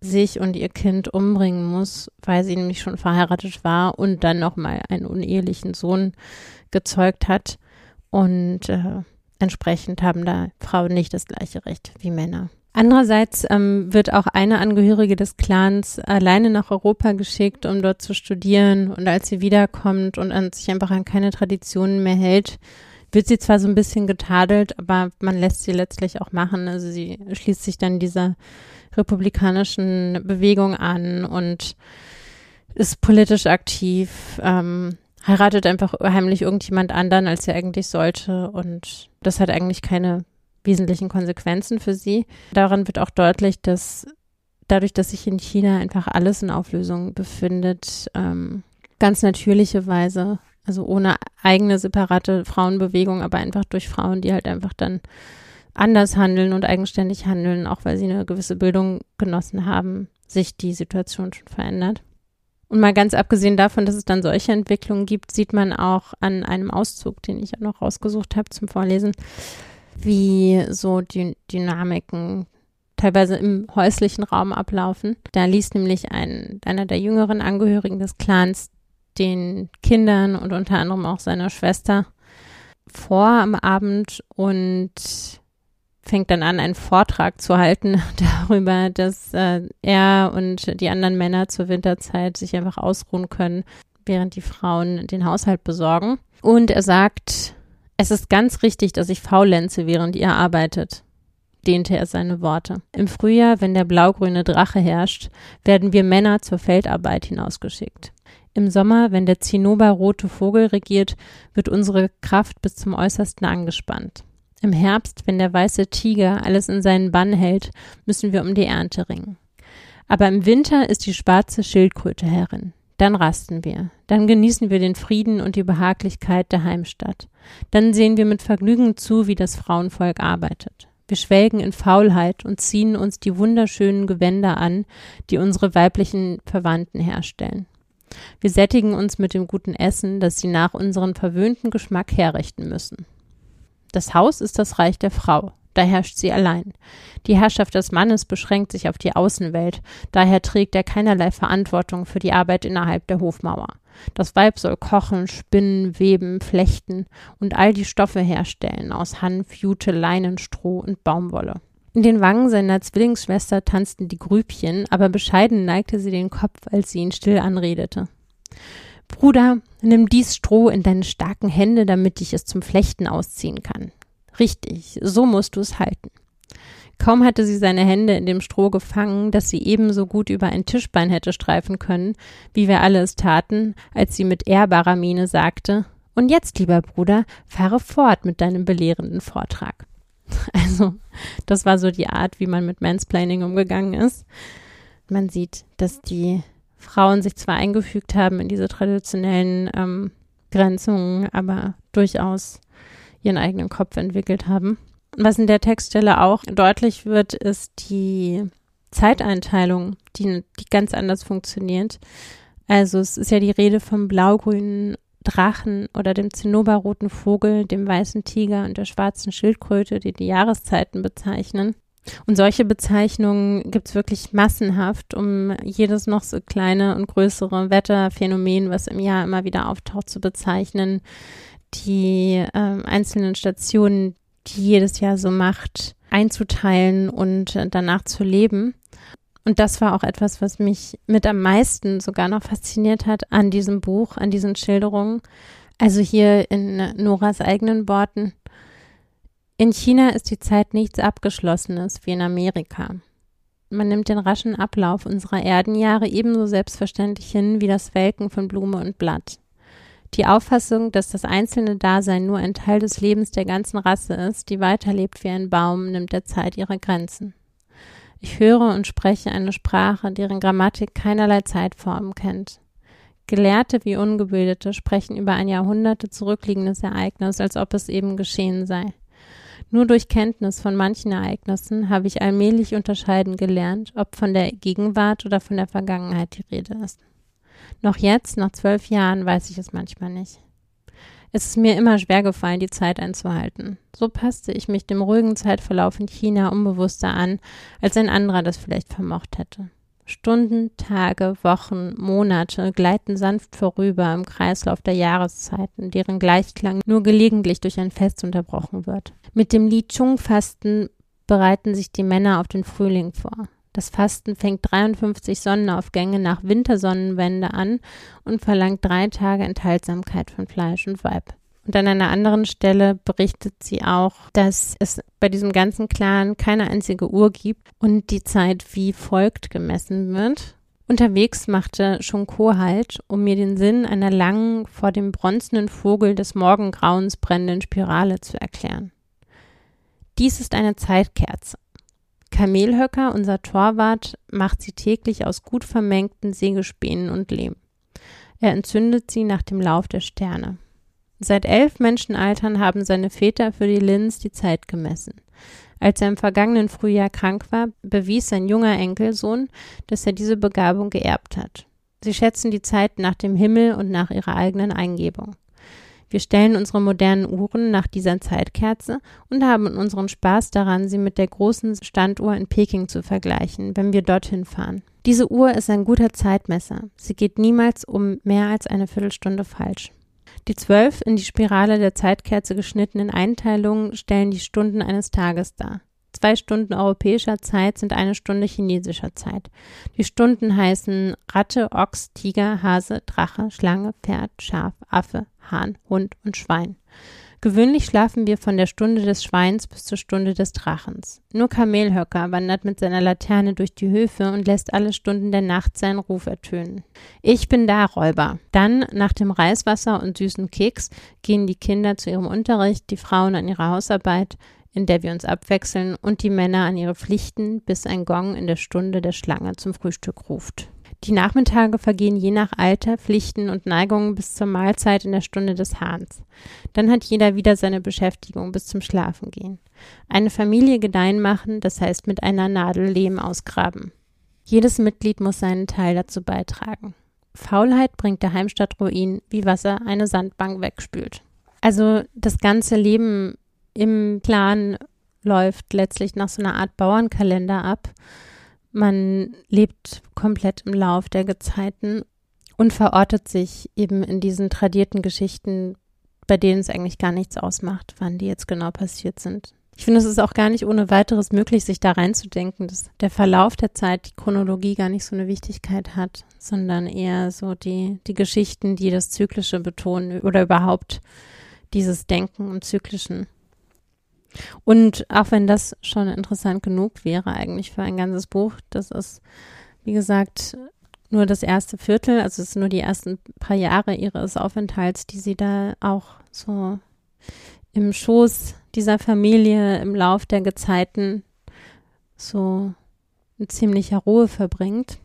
sich und ihr Kind umbringen muss, weil sie nämlich schon verheiratet war und dann nochmal einen unehelichen Sohn gezeugt hat. Und äh, entsprechend haben da Frauen nicht das gleiche Recht wie Männer. Andererseits ähm, wird auch eine Angehörige des Clans alleine nach Europa geschickt, um dort zu studieren. Und als sie wiederkommt und an sich einfach an keine Traditionen mehr hält, wird sie zwar so ein bisschen getadelt, aber man lässt sie letztlich auch machen. Also sie schließt sich dann dieser republikanischen Bewegung an und ist politisch aktiv, ähm, heiratet einfach heimlich irgendjemand anderen, als sie eigentlich sollte. Und das hat eigentlich keine wesentlichen Konsequenzen für sie. Daran wird auch deutlich, dass dadurch, dass sich in China einfach alles in Auflösung befindet, ähm, ganz natürliche Weise, also ohne eigene separate Frauenbewegung, aber einfach durch Frauen, die halt einfach dann anders handeln und eigenständig handeln, auch weil sie eine gewisse Bildung genossen haben, sich die Situation schon verändert. Und mal ganz abgesehen davon, dass es dann solche Entwicklungen gibt, sieht man auch an einem Auszug, den ich auch noch rausgesucht habe zum Vorlesen, wie so die Dynamiken teilweise im häuslichen Raum ablaufen. Da liest nämlich ein, einer der jüngeren Angehörigen des Clans den Kindern und unter anderem auch seiner Schwester vor am Abend und fängt dann an, einen Vortrag zu halten (laughs) darüber, dass äh, er und die anderen Männer zur Winterzeit sich einfach ausruhen können, während die Frauen den Haushalt besorgen. Und er sagt, es ist ganz richtig, dass ich faulenze, während ihr arbeitet, dehnte er seine Worte. Im Frühjahr, wenn der blaugrüne Drache herrscht, werden wir Männer zur Feldarbeit hinausgeschickt. Im Sommer, wenn der zinnoberrote Vogel regiert, wird unsere Kraft bis zum Äußersten angespannt. Im Herbst, wenn der weiße Tiger alles in seinen Bann hält, müssen wir um die Ernte ringen. Aber im Winter ist die schwarze Schildkröte Herrin. Dann rasten wir. Dann genießen wir den Frieden und die Behaglichkeit der Heimstatt. Dann sehen wir mit Vergnügen zu, wie das Frauenvolk arbeitet. Wir schwelgen in Faulheit und ziehen uns die wunderschönen Gewänder an, die unsere weiblichen Verwandten herstellen. Wir sättigen uns mit dem guten Essen, das sie nach unserem verwöhnten Geschmack herrichten müssen. Das Haus ist das Reich der Frau, da herrscht sie allein. Die Herrschaft des Mannes beschränkt sich auf die Außenwelt, daher trägt er keinerlei Verantwortung für die Arbeit innerhalb der Hofmauer. Das Weib soll kochen, spinnen, weben, flechten und all die Stoffe herstellen aus Hanf, Jute, Leinen, Stroh und Baumwolle. In den Wangen seiner Zwillingsschwester tanzten die Grübchen, aber bescheiden neigte sie den Kopf, als sie ihn still anredete. Bruder, nimm dies Stroh in deine starken Hände, damit ich es zum Flechten ausziehen kann. Richtig, so musst du es halten. Kaum hatte sie seine Hände in dem Stroh gefangen, dass sie ebenso gut über ein Tischbein hätte streifen können, wie wir alle es taten, als sie mit ehrbarer Miene sagte, und jetzt, lieber Bruder, fahre fort mit deinem belehrenden Vortrag. (laughs) Also, das war so die Art, wie man mit Mansplaining umgegangen ist. Man sieht, dass die Frauen sich zwar eingefügt haben in diese traditionellen ähm, Grenzungen, aber durchaus ihren eigenen Kopf entwickelt haben. Was in der Textstelle auch deutlich wird, ist die Zeiteinteilung, die, die ganz anders funktioniert. Also es ist ja die Rede vom blaugrünen Drachen oder dem zinnoberroten Vogel, dem weißen Tiger und der schwarzen Schildkröte, die die Jahreszeiten bezeichnen. Und solche Bezeichnungen gibt es wirklich massenhaft, um jedes noch so kleine und größere Wetterphänomen, was im Jahr immer wieder auftaucht, zu bezeichnen. Die äh, einzelnen Stationen, die jedes Jahr so macht, einzuteilen und äh, danach zu leben. Und das war auch etwas, was mich mit am meisten sogar noch fasziniert hat an diesem Buch, an diesen Schilderungen. Also hier in Noras eigenen Worten. In China ist die Zeit nichts Abgeschlossenes wie in Amerika. Man nimmt den raschen Ablauf unserer Erdenjahre ebenso selbstverständlich hin wie das Welken von Blume und Blatt. Die Auffassung, dass das einzelne Dasein nur ein Teil des Lebens der ganzen Rasse ist, die weiterlebt wie ein Baum, nimmt der Zeit ihre Grenzen. Ich höre und spreche eine Sprache, deren Grammatik keinerlei Zeitformen kennt. Gelehrte wie Ungebildete sprechen über ein Jahrhunderte zurückliegendes Ereignis, als ob es eben geschehen sei. Nur durch Kenntnis von manchen Ereignissen habe ich allmählich unterscheiden gelernt, ob von der Gegenwart oder von der Vergangenheit die Rede ist. Noch jetzt, nach zwölf Jahren, weiß ich es manchmal nicht. Es ist mir immer schwer gefallen, die Zeit einzuhalten. So passte ich mich dem ruhigen Zeitverlauf in China unbewusster an, als ein anderer das vielleicht vermocht hätte. Stunden, Tage, Wochen, Monate gleiten sanft vorüber im Kreislauf der Jahreszeiten, deren Gleichklang nur gelegentlich durch ein Fest unterbrochen wird. Mit dem Li Chung-Fasten bereiten sich die Männer auf den Frühling vor. Das Fasten fängt 53 Sonnenaufgänge nach Wintersonnenwende an und verlangt drei Tage Enthaltsamkeit von Fleisch und Weib. Und an einer anderen Stelle berichtet sie auch, dass es bei diesem ganzen Clan keine einzige Uhr gibt und die Zeit wie folgt gemessen wird. Unterwegs machte Shunko halt, um mir den Sinn einer langen, vor dem bronzenen Vogel des Morgengrauens brennenden Spirale zu erklären. Dies ist eine Zeitkerze, Kamelhöcker, unser Torwart, macht sie täglich aus gut vermengten Sägespänen und Lehm. Er entzündet sie nach dem Lauf der Sterne. Seit elf Menschenaltern haben seine Väter für die Linz die Zeit gemessen. Als er im vergangenen Frühjahr krank war, bewies sein junger Enkelsohn, dass er diese Begabung geerbt hat. Sie schätzen die Zeit nach dem Himmel und nach ihrer eigenen Eingebung. Wir stellen unsere modernen Uhren nach dieser Zeitkerze und haben unseren Spaß daran, sie mit der großen Standuhr in Peking zu vergleichen, wenn wir dorthin fahren. Diese Uhr ist ein guter Zeitmesser. Sie geht niemals um mehr als eine Viertelstunde falsch. Die zwölf in die Spirale der Zeitkerze geschnittenen Einteilungen stellen die Stunden eines Tages dar. Zwei Stunden europäischer Zeit sind eine Stunde chinesischer Zeit. Die Stunden heißen Ratte, Ochs, Tiger, Hase, Drache, Schlange, Pferd, Schaf, Affe, Hahn, Hund und Schwein. Gewöhnlich schlafen wir von der Stunde des Schweins bis zur Stunde des Drachens. Nur Kamelhöcker wandert mit seiner Laterne durch die Höfe und lässt alle Stunden der Nacht seinen Ruf ertönen. Ich bin da, Räuber. Dann, nach dem Reiswasser und süßen Keks, gehen die Kinder zu ihrem Unterricht, die Frauen an ihre Hausarbeit, in der wir uns abwechseln, und die Männer an ihre Pflichten, bis ein Gong in der Stunde der Schlange zum Frühstück ruft. Die Nachmittage vergehen je nach Alter, Pflichten und Neigungen bis zur Mahlzeit in der Stunde des Hahns. Dann hat jeder wieder seine Beschäftigung bis zum Schlafengehen. Eine Familie gedeihen machen, das heißt mit einer Nadel Lehm ausgraben. Jedes Mitglied muss seinen Teil dazu beitragen. Faulheit bringt der Heimstadtruin wie Wasser eine Sandbank wegspült. Also das ganze Leben im Clan läuft letztlich nach so einer Art Bauernkalender ab. Man lebt komplett im Lauf der Gezeiten und verortet sich eben in diesen tradierten Geschichten, bei denen es eigentlich gar nichts ausmacht, wann die jetzt genau passiert sind. Ich finde, es ist auch gar nicht ohne weiteres möglich, sich da reinzudenken, dass der Verlauf der Zeit, die Chronologie gar nicht so eine Wichtigkeit hat, sondern eher so die, die Geschichten, die das Zyklische betonen oder überhaupt dieses Denken im Zyklischen. Und auch wenn das schon interessant genug wäre eigentlich für ein ganzes Buch, das ist, wie gesagt, nur das erste Viertel, also es sind nur die ersten paar Jahre ihres Aufenthalts, die sie da auch so im Schoß dieser Familie im Lauf der Gezeiten so in ziemlicher Ruhe verbringt.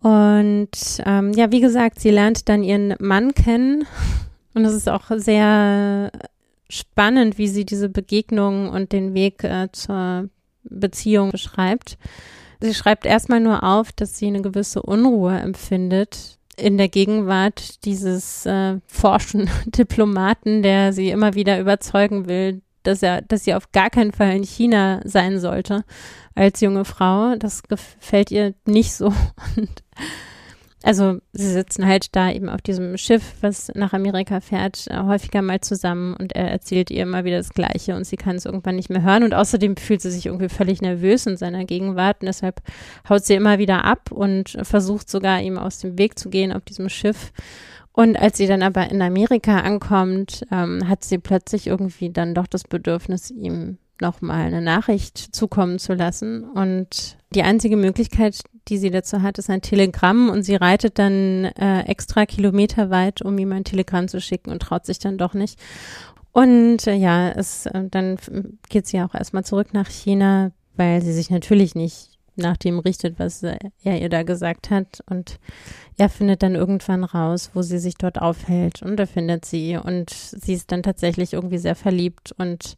Und ähm, ja, wie gesagt, sie lernt dann ihren Mann kennen und es ist auch sehr spannend, wie sie diese Begegnung und den Weg äh, zur Beziehung beschreibt. Sie schreibt erstmal nur auf, dass sie eine gewisse Unruhe empfindet in der Gegenwart dieses äh, forschen (laughs) Diplomaten, der sie immer wieder überzeugen will, dass er, dass sie auf gar keinen Fall in China sein sollte als junge Frau. Das gefällt ihr nicht so. (laughs) Und also sie sitzen halt da eben auf diesem Schiff, was nach Amerika fährt, äh, häufiger mal zusammen und er erzählt ihr immer wieder das Gleiche und sie kann es irgendwann nicht mehr hören und außerdem fühlt sie sich irgendwie völlig nervös in seiner Gegenwart und deshalb haut sie immer wieder ab und versucht sogar ihm aus dem Weg zu gehen auf diesem Schiff. Und als sie dann aber in Amerika ankommt, ähm, hat sie plötzlich irgendwie dann doch das Bedürfnis, ihm nochmal eine Nachricht zukommen zu lassen. Und die einzige Möglichkeit, die sie dazu hat, ist ein Telegramm und sie reitet dann äh, extra Kilometer weit, um ihm ein Telegramm zu schicken und traut sich dann doch nicht. Und äh, ja, es, äh, dann geht sie auch erstmal zurück nach China, weil sie sich natürlich nicht nach dem richtet, was er ihr da gesagt hat. Und er findet dann irgendwann raus, wo sie sich dort aufhält. Und er findet sie. Und sie ist dann tatsächlich irgendwie sehr verliebt und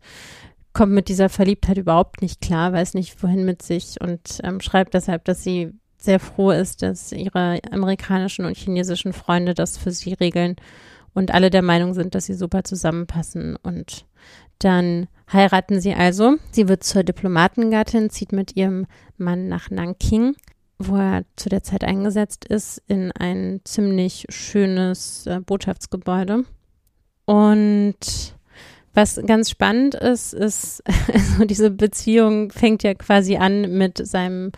kommt mit dieser Verliebtheit überhaupt nicht klar, weiß nicht wohin mit sich und ähm, schreibt deshalb, dass sie sehr froh ist, dass ihre amerikanischen und chinesischen Freunde das für sie regeln und alle der Meinung sind, dass sie super zusammenpassen und dann heiraten sie also. Sie wird zur Diplomatengattin, zieht mit ihrem Mann nach Nanking, wo er zu der Zeit eingesetzt ist, in ein ziemlich schönes äh, Botschaftsgebäude. Und was ganz spannend ist, ist, (laughs) also diese Beziehung fängt ja quasi an mit seinem,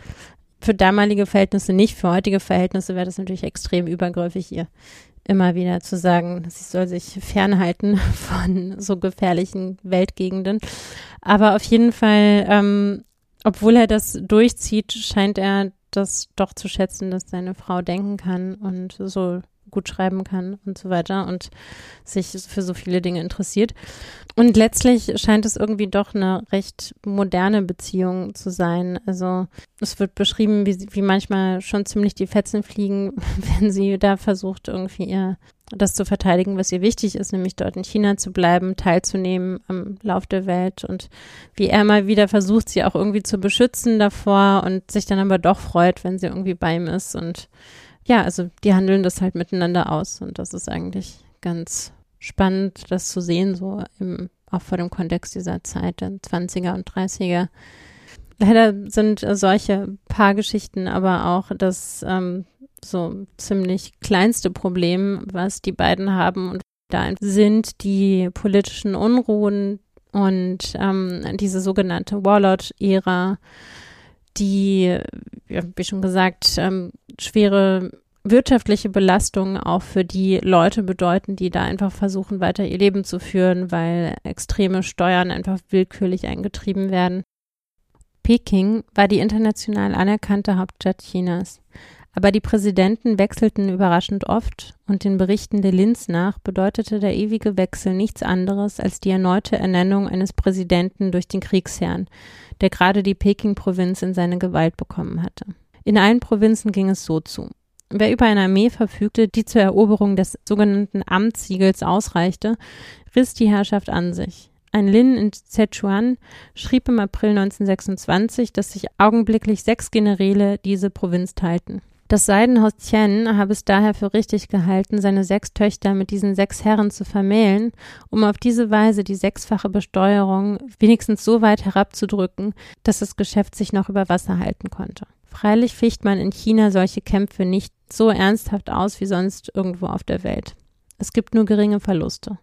für damalige Verhältnisse nicht, für heutige Verhältnisse wäre das natürlich extrem übergriffig, ihr immer wieder zu sagen, sie soll sich fernhalten (laughs) von so gefährlichen Weltgegenden. Aber auf jeden Fall, ähm, obwohl er das durchzieht, scheint er das doch zu schätzen, dass seine Frau denken kann und so gut schreiben kann und so weiter und sich für so viele Dinge interessiert. Und letztlich scheint es irgendwie doch eine recht moderne Beziehung zu sein. Also es wird beschrieben, wie, wie manchmal schon ziemlich die Fetzen fliegen, (laughs) wenn sie da versucht, irgendwie ihr das zu verteidigen, was ihr wichtig ist, nämlich dort in China zu bleiben, teilzunehmen am Lauf der Welt und wie er mal wieder versucht, sie auch irgendwie zu beschützen davor und sich dann aber doch freut, wenn sie irgendwie bei ihm ist und ja, also die handeln das halt miteinander aus und das ist eigentlich ganz spannend, das zu sehen, so im, auch vor dem Kontext dieser Zeit, der 20er und 30er. Leider sind solche Paargeschichten aber auch das ähm, so ziemlich kleinste Problem, was die beiden haben und da sind die politischen Unruhen und ähm, diese sogenannte Warlord-Ära, die, wie schon gesagt, ähm, schwere wirtschaftliche Belastungen auch für die Leute bedeuten, die da einfach versuchen, weiter ihr Leben zu führen, weil extreme Steuern einfach willkürlich eingetrieben werden. Peking war die international anerkannte Hauptstadt Chinas. Aber die Präsidenten wechselten überraschend oft und den Berichten der Linz nach bedeutete der ewige Wechsel nichts anderes als die erneute Ernennung eines Präsidenten durch den Kriegsherrn, der gerade die Peking-Provinz in seine Gewalt bekommen hatte. In allen Provinzen ging es so zu. Wer über eine Armee verfügte, die zur Eroberung des sogenannten Amtssiegels ausreichte, riss die Herrschaft an sich. Ein Lin in Szechuan schrieb im April 1926, dass sich augenblicklich sechs Generäle diese Provinz teilten. Das Seidenhaus Tien habe es daher für richtig gehalten, seine sechs Töchter mit diesen sechs Herren zu vermählen, um auf diese Weise die sechsfache Besteuerung wenigstens so weit herabzudrücken, dass das Geschäft sich noch über Wasser halten konnte. Freilich ficht man in China solche Kämpfe nicht so ernsthaft aus wie sonst irgendwo auf der Welt. Es gibt nur geringe Verluste.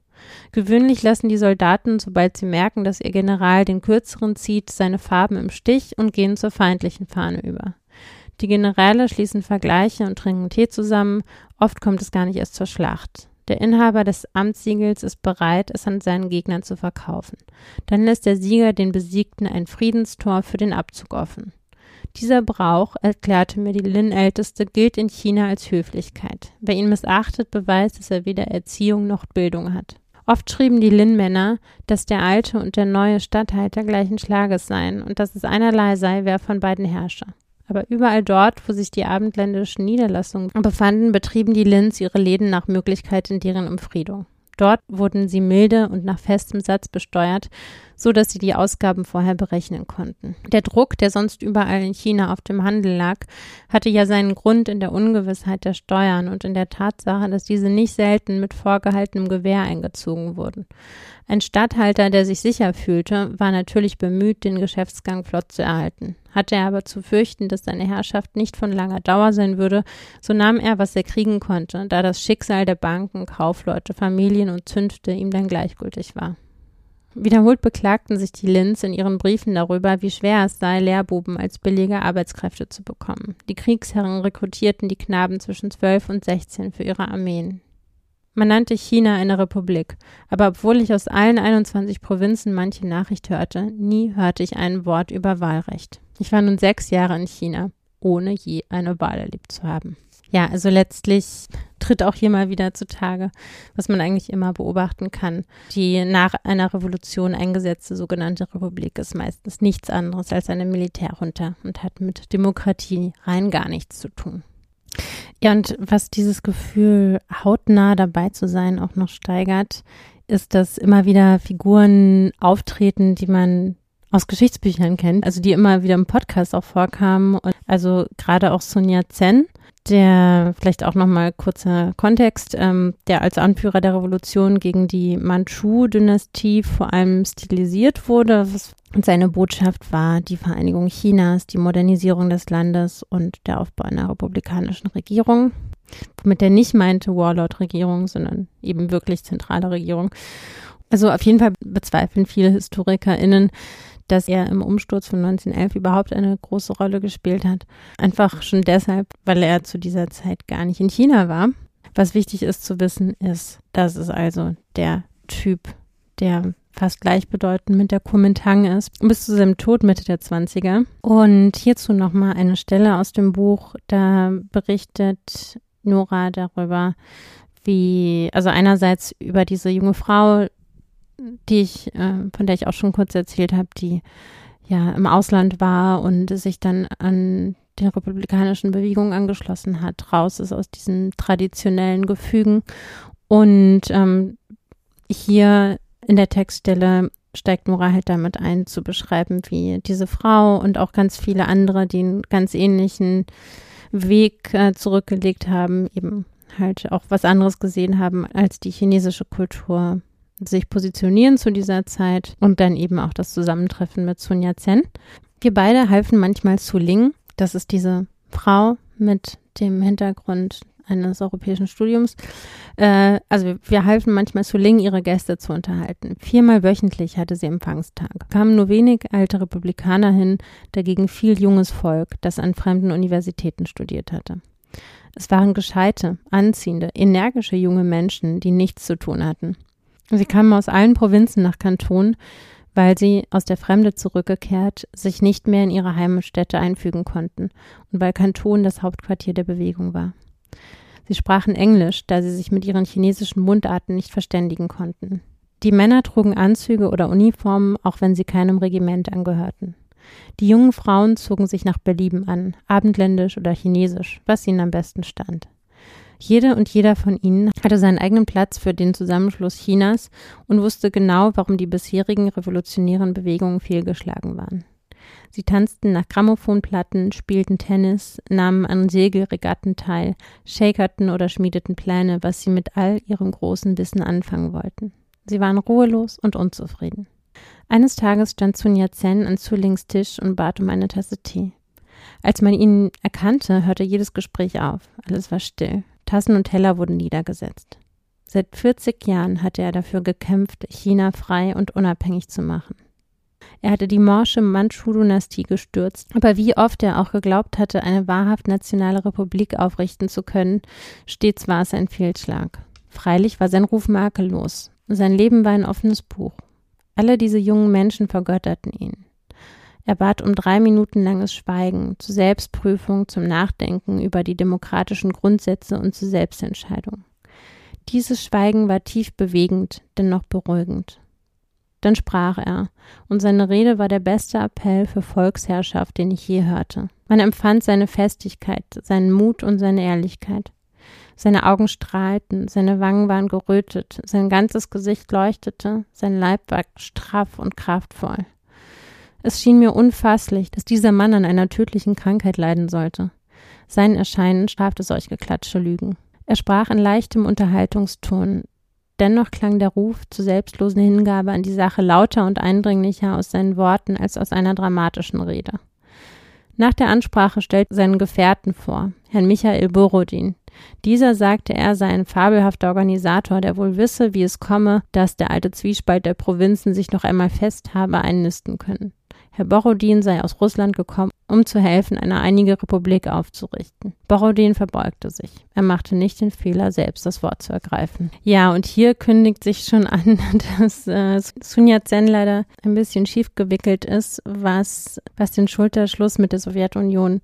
Gewöhnlich lassen die Soldaten, sobald sie merken, dass ihr General den kürzeren zieht, seine Farben im Stich und gehen zur feindlichen Fahne über. Die Generäle schließen Vergleiche und trinken Tee zusammen, oft kommt es gar nicht erst zur Schlacht. Der Inhaber des Amtssiegels ist bereit, es an seinen Gegnern zu verkaufen. Dann lässt der Sieger den Besiegten ein Friedenstor für den Abzug offen. Dieser Brauch, erklärte mir die Lin-Älteste, gilt in China als Höflichkeit. Wer ihn missachtet, beweist, dass er weder Erziehung noch Bildung hat. Oft schrieben die Lin-Männer, dass der alte und der neue Statthalter gleichen Schlages seien und dass es einerlei sei, wer von beiden herrsche. Aber überall dort, wo sich die abendländischen Niederlassungen befanden, betrieben die Lins ihre Läden nach Möglichkeit in deren Umfriedung. Dort wurden sie milde und nach festem Satz besteuert, so dass sie die Ausgaben vorher berechnen konnten. Der Druck, der sonst überall in China auf dem Handel lag, hatte ja seinen Grund in der Ungewissheit der Steuern und in der Tatsache, dass diese nicht selten mit vorgehaltenem Gewehr eingezogen wurden. Ein Statthalter, der sich sicher fühlte, war natürlich bemüht, den Geschäftsgang flott zu erhalten. Hatte er aber zu fürchten, dass seine Herrschaft nicht von langer Dauer sein würde, so nahm er, was er kriegen konnte, da das Schicksal der Banken, Kaufleute, Familien und Zünfte ihm dann gleichgültig war. Wiederholt beklagten sich die Linz in ihren Briefen darüber, wie schwer es sei, Lehrbuben als billige Arbeitskräfte zu bekommen. Die Kriegsherren rekrutierten die Knaben zwischen zwölf und sechzehn für ihre Armeen. Man nannte China eine Republik, aber obwohl ich aus allen 21 Provinzen manche Nachricht hörte, nie hörte ich ein Wort über Wahlrecht. Ich war nun sechs Jahre in China, ohne je eine Wahl erlebt zu haben. Ja, also letztlich tritt auch hier mal wieder zutage, was man eigentlich immer beobachten kann. Die nach einer Revolution eingesetzte sogenannte Republik ist meistens nichts anderes als eine Militärjunta und hat mit Demokratie rein gar nichts zu tun. Ja, und was dieses Gefühl, hautnah dabei zu sein, auch noch steigert, ist, dass immer wieder Figuren auftreten, die man aus Geschichtsbüchern kennt, also die immer wieder im Podcast auch vorkamen. Und also gerade auch Sonja Zen, der vielleicht auch nochmal kurzer Kontext, ähm, der als Anführer der Revolution gegen die Manchu-Dynastie vor allem stilisiert wurde. Und seine Botschaft war die Vereinigung Chinas, die Modernisierung des Landes und der Aufbau einer republikanischen Regierung. Womit er nicht meinte Warlord-Regierung, sondern eben wirklich zentrale Regierung. Also auf jeden Fall bezweifeln viele HistorikerInnen, dass er im Umsturz von 1911 überhaupt eine große Rolle gespielt hat. Einfach schon deshalb, weil er zu dieser Zeit gar nicht in China war. Was wichtig ist zu wissen, ist, dass es also der Typ, der fast gleichbedeutend mit der Kuomintang ist, bis zu seinem Tod Mitte der 20er. Und hierzu nochmal eine Stelle aus dem Buch, da berichtet Nora darüber, wie, also einerseits über diese junge Frau, die ich, äh, von der ich auch schon kurz erzählt habe, die ja im Ausland war und sich dann an den republikanischen Bewegungen angeschlossen hat, raus ist aus diesen traditionellen Gefügen. Und ähm, hier in der Textstelle steigt Nora halt damit ein, zu beschreiben, wie diese Frau und auch ganz viele andere, die einen ganz ähnlichen Weg äh, zurückgelegt haben, eben halt auch was anderes gesehen haben als die chinesische Kultur sich positionieren zu dieser Zeit und dann eben auch das Zusammentreffen mit Sun Yat-sen. Wir beide halfen manchmal zu Ling, das ist diese Frau mit dem Hintergrund eines europäischen Studiums. Äh, also wir halfen manchmal zu Ling, ihre Gäste zu unterhalten. Viermal wöchentlich hatte sie Empfangstag. Kamen nur wenig alte Republikaner hin, dagegen viel junges Volk, das an fremden Universitäten studiert hatte. Es waren gescheite, anziehende, energische junge Menschen, die nichts zu tun hatten. Sie kamen aus allen Provinzen nach Kanton, weil sie aus der Fremde zurückgekehrt sich nicht mehr in ihre Heimatstätte einfügen konnten und weil Kanton das Hauptquartier der Bewegung war. Sie sprachen Englisch, da sie sich mit ihren chinesischen Mundarten nicht verständigen konnten. Die Männer trugen Anzüge oder Uniformen, auch wenn sie keinem Regiment angehörten. Die jungen Frauen zogen sich nach Belieben an, abendländisch oder chinesisch, was ihnen am besten stand. Jede und jeder von ihnen hatte seinen eigenen Platz für den Zusammenschluss Chinas und wusste genau, warum die bisherigen revolutionären Bewegungen fehlgeschlagen waren. Sie tanzten nach Grammophonplatten, spielten Tennis, nahmen an Segelregatten teil, shakerten oder schmiedeten Pläne, was sie mit all ihrem großen Wissen anfangen wollten. Sie waren ruhelos und unzufrieden. Eines Tages stand Sun Yat-sen an Zulings Tisch und bat um eine Tasse Tee. Als man ihn erkannte, hörte jedes Gespräch auf. Alles war still. Tassen und Teller wurden niedergesetzt. Seit 40 Jahren hatte er dafür gekämpft, China frei und unabhängig zu machen. Er hatte die morsche Mandschu-Dynastie gestürzt, aber wie oft er auch geglaubt hatte, eine wahrhaft nationale Republik aufrichten zu können, stets war es ein Fehlschlag. Freilich war sein Ruf makellos. Sein Leben war ein offenes Buch. Alle diese jungen Menschen vergötterten ihn. Er bat um drei Minuten langes Schweigen zur Selbstprüfung, zum Nachdenken über die demokratischen Grundsätze und zur Selbstentscheidung. Dieses Schweigen war tief bewegend, dennoch beruhigend. Dann sprach er, und seine Rede war der beste Appell für Volksherrschaft, den ich je hörte. Man empfand seine Festigkeit, seinen Mut und seine Ehrlichkeit. Seine Augen strahlten, seine Wangen waren gerötet, sein ganzes Gesicht leuchtete, sein Leib war straff und kraftvoll. Es schien mir unfasslich, dass dieser Mann an einer tödlichen Krankheit leiden sollte. Sein Erscheinen strafte solch geklatschte Lügen. Er sprach in leichtem Unterhaltungston, Dennoch klang der Ruf zur selbstlosen Hingabe an die Sache lauter und eindringlicher aus seinen Worten als aus einer dramatischen Rede. Nach der Ansprache stellte seinen Gefährten vor, Herrn Michael Borodin. Dieser sagte, er sei ein fabelhafter Organisator, der wohl wisse, wie es komme, dass der alte Zwiespalt der Provinzen sich noch einmal fest habe einnisten können. Herr Borodin sei aus Russland gekommen, um zu helfen, eine einige Republik aufzurichten. Borodin verbeugte sich. Er machte nicht den Fehler, selbst das Wort zu ergreifen. Ja, und hier kündigt sich schon an, (laughs) dass äh, Sun Yat-sen leider ein bisschen schief gewickelt ist, was, was den Schulterschluss mit der Sowjetunion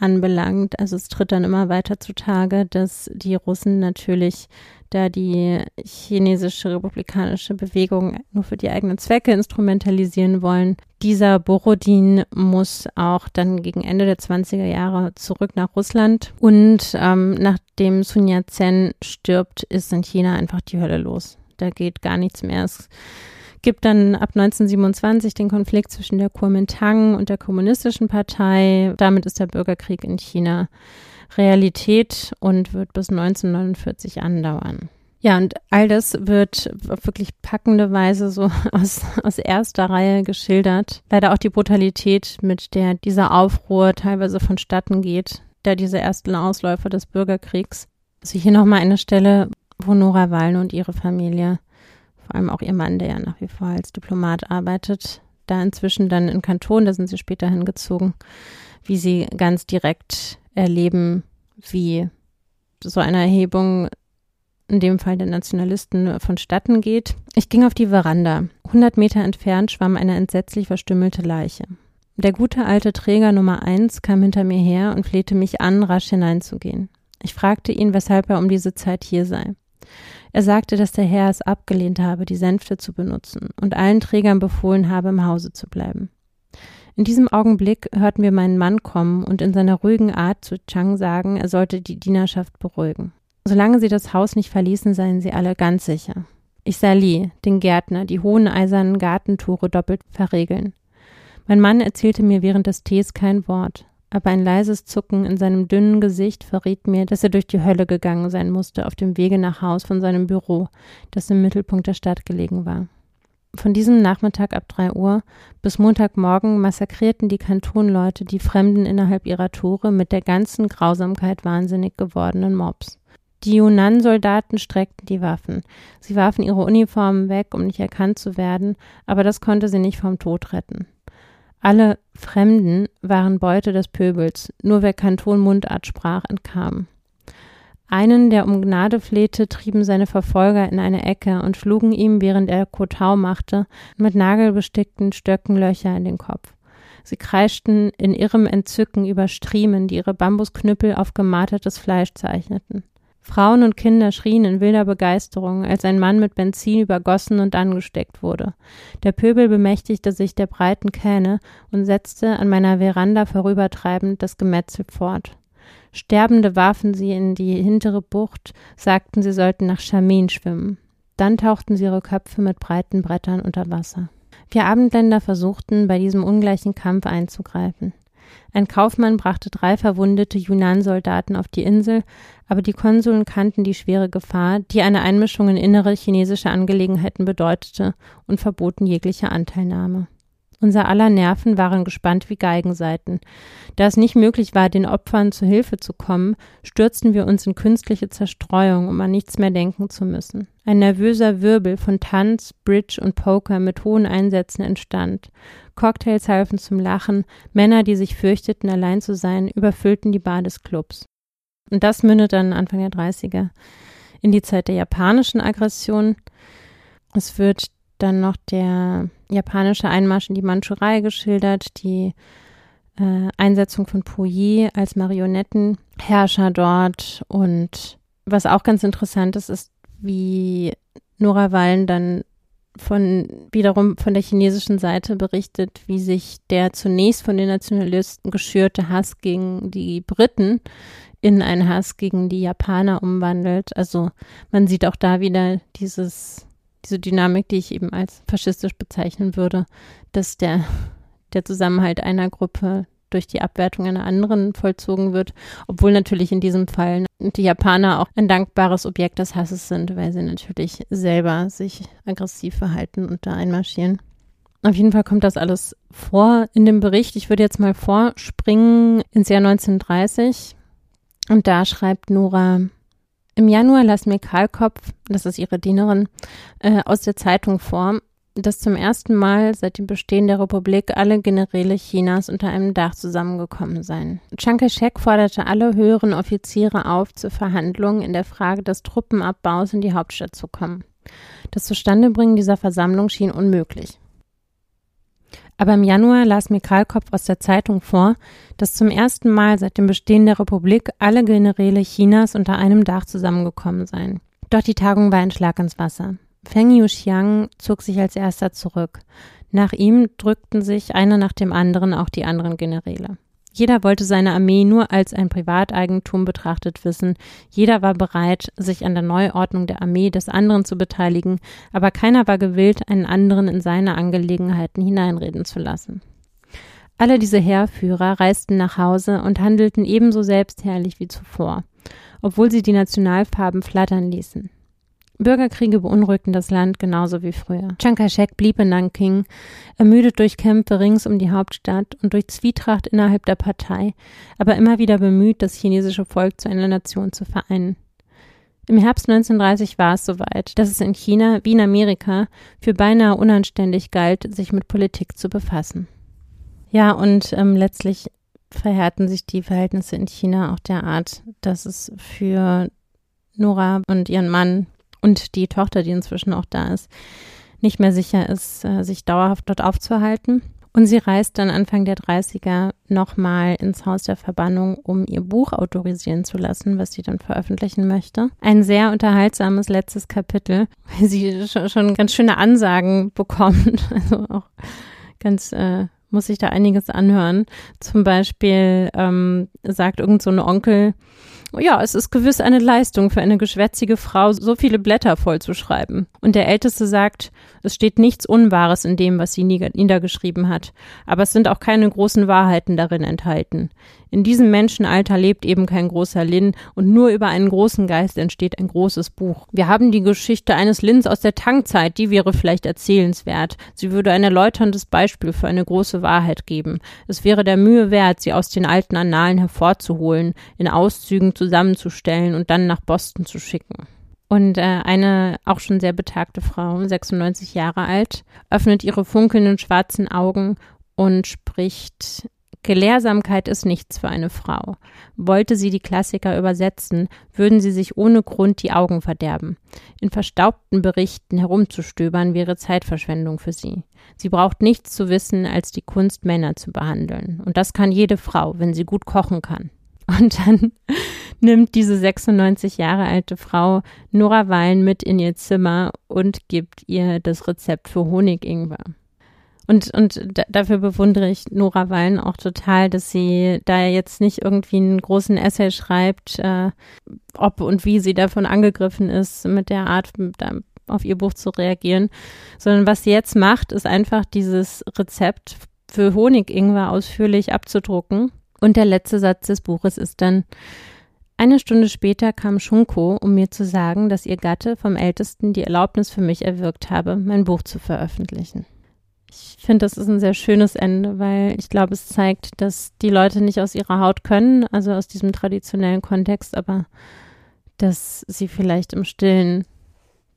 anbelangt. Also es tritt dann immer weiter zutage, dass die Russen natürlich da die chinesische republikanische Bewegung nur für die eigenen Zwecke instrumentalisieren wollen. Dieser Borodin muss auch dann gegen Ende der 20er Jahre zurück nach Russland und ähm, nachdem Sun Yat-sen stirbt, ist in China einfach die Hölle los. Da geht gar nichts mehr. Es gibt dann ab 1927 den Konflikt zwischen der Kuomintang und der Kommunistischen Partei. Damit ist der Bürgerkrieg in China Realität und wird bis 1949 andauern. Ja, und all das wird auf wirklich packende Weise so (laughs) aus, aus erster Reihe geschildert. Leider auch die Brutalität, mit der dieser Aufruhr teilweise vonstatten geht, da diese ersten Ausläufer des Bürgerkriegs. Also hier nochmal eine Stelle, wo Nora Wallner und ihre Familie, vor allem auch ihr Mann, der ja nach wie vor als Diplomat arbeitet, da inzwischen dann in Kanton, da sind sie später hingezogen, wie sie ganz direkt erleben, wie so eine Erhebung, in dem Fall der Nationalisten, vonstatten geht. Ich ging auf die Veranda. 100 Meter entfernt schwamm eine entsetzlich verstümmelte Leiche. Der gute alte Träger Nummer eins kam hinter mir her und flehte mich an, rasch hineinzugehen. Ich fragte ihn, weshalb er um diese Zeit hier sei. Er sagte, dass der Herr es abgelehnt habe, die Sänfte zu benutzen und allen Trägern befohlen habe, im Hause zu bleiben. In diesem Augenblick hörten wir meinen Mann kommen und in seiner ruhigen Art zu Chang sagen, er sollte die Dienerschaft beruhigen. Solange sie das Haus nicht verließen, seien sie alle ganz sicher. Ich sah Lee, den Gärtner, die hohen eisernen Gartentore doppelt verregeln. Mein Mann erzählte mir während des Tees kein Wort, aber ein leises Zucken in seinem dünnen Gesicht verriet mir, dass er durch die Hölle gegangen sein musste auf dem Wege nach Haus von seinem Büro, das im Mittelpunkt der Stadt gelegen war. Von diesem Nachmittag ab drei Uhr bis Montagmorgen massakrierten die Kantonleute die Fremden innerhalb ihrer Tore mit der ganzen Grausamkeit wahnsinnig gewordenen Mobs. Die Yunnan-Soldaten streckten die Waffen. Sie warfen ihre Uniformen weg, um nicht erkannt zu werden, aber das konnte sie nicht vom Tod retten. Alle Fremden waren Beute des Pöbels, nur wer Kanton Mundart sprach, entkam. Einen, der um Gnade flehte, trieben seine Verfolger in eine Ecke und schlugen ihm, während er Kotau machte, mit nagelbestickten Stöcken Löcher in den Kopf. Sie kreischten in irrem Entzücken über Striemen, die ihre Bambusknüppel auf gemartertes Fleisch zeichneten. Frauen und Kinder schrien in wilder Begeisterung, als ein Mann mit Benzin übergossen und angesteckt wurde. Der Pöbel bemächtigte sich der breiten Kähne und setzte an meiner Veranda vorübertreibend das Gemetzel fort. Sterbende warfen sie in die hintere Bucht, sagten, sie sollten nach Chamin schwimmen. Dann tauchten sie ihre Köpfe mit breiten Brettern unter Wasser. Wir Abendländer versuchten, bei diesem ungleichen Kampf einzugreifen. Ein Kaufmann brachte drei verwundete Yunnan-Soldaten auf die Insel, aber die Konsuln kannten die schwere Gefahr, die eine Einmischung in innere chinesische Angelegenheiten bedeutete, und verboten jegliche Anteilnahme. Unser aller Nerven waren gespannt wie Geigenseiten. Da es nicht möglich war, den Opfern zu Hilfe zu kommen, stürzten wir uns in künstliche Zerstreuung, um an nichts mehr denken zu müssen. Ein nervöser Wirbel von Tanz, Bridge und Poker mit hohen Einsätzen entstand. Cocktails halfen zum Lachen, Männer, die sich fürchteten, allein zu sein, überfüllten die Bar des Clubs. Und das mündet dann Anfang der 30er in die Zeit der japanischen Aggression. Es wird dann noch der japanische Einmarsch in die Mandschurei geschildert, die äh, Einsetzung von Puyi als Marionettenherrscher dort und was auch ganz interessant ist, ist, wie Nora Wallen dann von wiederum von der chinesischen Seite berichtet, wie sich der zunächst von den Nationalisten geschürte Hass gegen die Briten in einen Hass gegen die Japaner umwandelt. Also man sieht auch da wieder dieses diese Dynamik, die ich eben als faschistisch bezeichnen würde, dass der, der Zusammenhalt einer Gruppe durch die Abwertung einer anderen vollzogen wird, obwohl natürlich in diesem Fall die Japaner auch ein dankbares Objekt des Hasses sind, weil sie natürlich selber sich aggressiv verhalten und da einmarschieren. Auf jeden Fall kommt das alles vor in dem Bericht. Ich würde jetzt mal vorspringen ins Jahr 1930 und da schreibt Nora, im Januar las mir Karlkopf, das ist ihre Dienerin, äh, aus der Zeitung vor, dass zum ersten Mal seit dem Bestehen der Republik alle Generäle Chinas unter einem Dach zusammengekommen seien. Chiang Kai-shek forderte alle höheren Offiziere auf, zur Verhandlung in der Frage des Truppenabbaus in die Hauptstadt zu kommen. Das Zustandebringen dieser Versammlung schien unmöglich. Aber im Januar las mir Karlkopf aus der Zeitung vor, dass zum ersten Mal seit dem Bestehen der Republik alle Generäle Chinas unter einem Dach zusammengekommen seien. Doch die Tagung war ein Schlag ins Wasser. Feng Yuxiang zog sich als erster zurück. Nach ihm drückten sich einer nach dem anderen auch die anderen Generäle. Jeder wollte seine Armee nur als ein Privateigentum betrachtet wissen, jeder war bereit, sich an der Neuordnung der Armee des anderen zu beteiligen, aber keiner war gewillt, einen anderen in seine Angelegenheiten hineinreden zu lassen. Alle diese Heerführer reisten nach Hause und handelten ebenso selbstherrlich wie zuvor, obwohl sie die Nationalfarben flattern ließen. Bürgerkriege beunruhigten das Land genauso wie früher. Chiang Kai-shek blieb in Nanking, ermüdet durch Kämpfe rings um die Hauptstadt und durch Zwietracht innerhalb der Partei, aber immer wieder bemüht, das chinesische Volk zu einer Nation zu vereinen. Im Herbst 1930 war es soweit, dass es in China wie in Amerika für beinahe unanständig galt, sich mit Politik zu befassen. Ja, und ähm, letztlich verhärten sich die Verhältnisse in China auch derart, dass es für Nora und ihren Mann und die Tochter, die inzwischen auch da ist, nicht mehr sicher ist, äh, sich dauerhaft dort aufzuhalten. Und sie reist dann Anfang der 30er nochmal ins Haus der Verbannung, um ihr Buch autorisieren zu lassen, was sie dann veröffentlichen möchte. Ein sehr unterhaltsames letztes Kapitel, weil sie schon, ganz schöne Ansagen bekommt. (laughs) Also auch ganz, äh, muss sich da einiges anhören. Zum Beispiel ähm, sagt irgend so ein Onkel, ja, es ist gewiss eine Leistung für eine geschwätzige Frau, so viele Blätter vollzuschreiben. Und der Älteste sagt, es steht nichts Unwahres in dem, was sie niedergeschrieben hat, aber es sind auch keine großen Wahrheiten darin enthalten. In diesem Menschenalter lebt eben kein großer Lin und nur über einen großen Geist entsteht ein großes Buch. Wir haben die Geschichte eines Lins aus der Tangzeit, die wäre vielleicht erzählenswert. Sie würde ein erläuterndes Beispiel für eine große Wahrheit geben. Es wäre der Mühe wert, sie aus den alten Annalen hervorzuholen, in Auszügen zusammenzustellen und dann nach Boston zu schicken. Und äh, eine auch schon sehr betagte Frau, 96 Jahre alt, öffnet ihre funkelnden schwarzen Augen und spricht Gelehrsamkeit ist nichts für eine Frau. Wollte sie die Klassiker übersetzen, würden sie sich ohne Grund die Augen verderben. In verstaubten Berichten herumzustöbern wäre Zeitverschwendung für sie. Sie braucht nichts zu wissen, als die Kunst, Männer zu behandeln. Und das kann jede Frau, wenn sie gut kochen kann. (laughs) Und dann nimmt diese 96 Jahre alte Frau Nora Wallen mit in ihr Zimmer und gibt ihr das Rezept für Honigingwer. Und, und dafür bewundere ich Nora Wallen auch total, dass sie da jetzt nicht irgendwie einen großen Essay schreibt, äh, ob und wie sie davon angegriffen ist, mit der Art auf ihr Buch zu reagieren, sondern was sie jetzt macht, ist einfach dieses Rezept für Honigingwer ausführlich abzudrucken. Und der letzte Satz des Buches ist dann, eine Stunde später kam Shunko, um mir zu sagen, dass ihr Gatte vom Ältesten die Erlaubnis für mich erwirkt habe, mein Buch zu veröffentlichen. Ich finde, das ist ein sehr schönes Ende, weil ich glaube, es zeigt, dass die Leute nicht aus ihrer Haut können, also aus diesem traditionellen Kontext, aber dass sie vielleicht im Stillen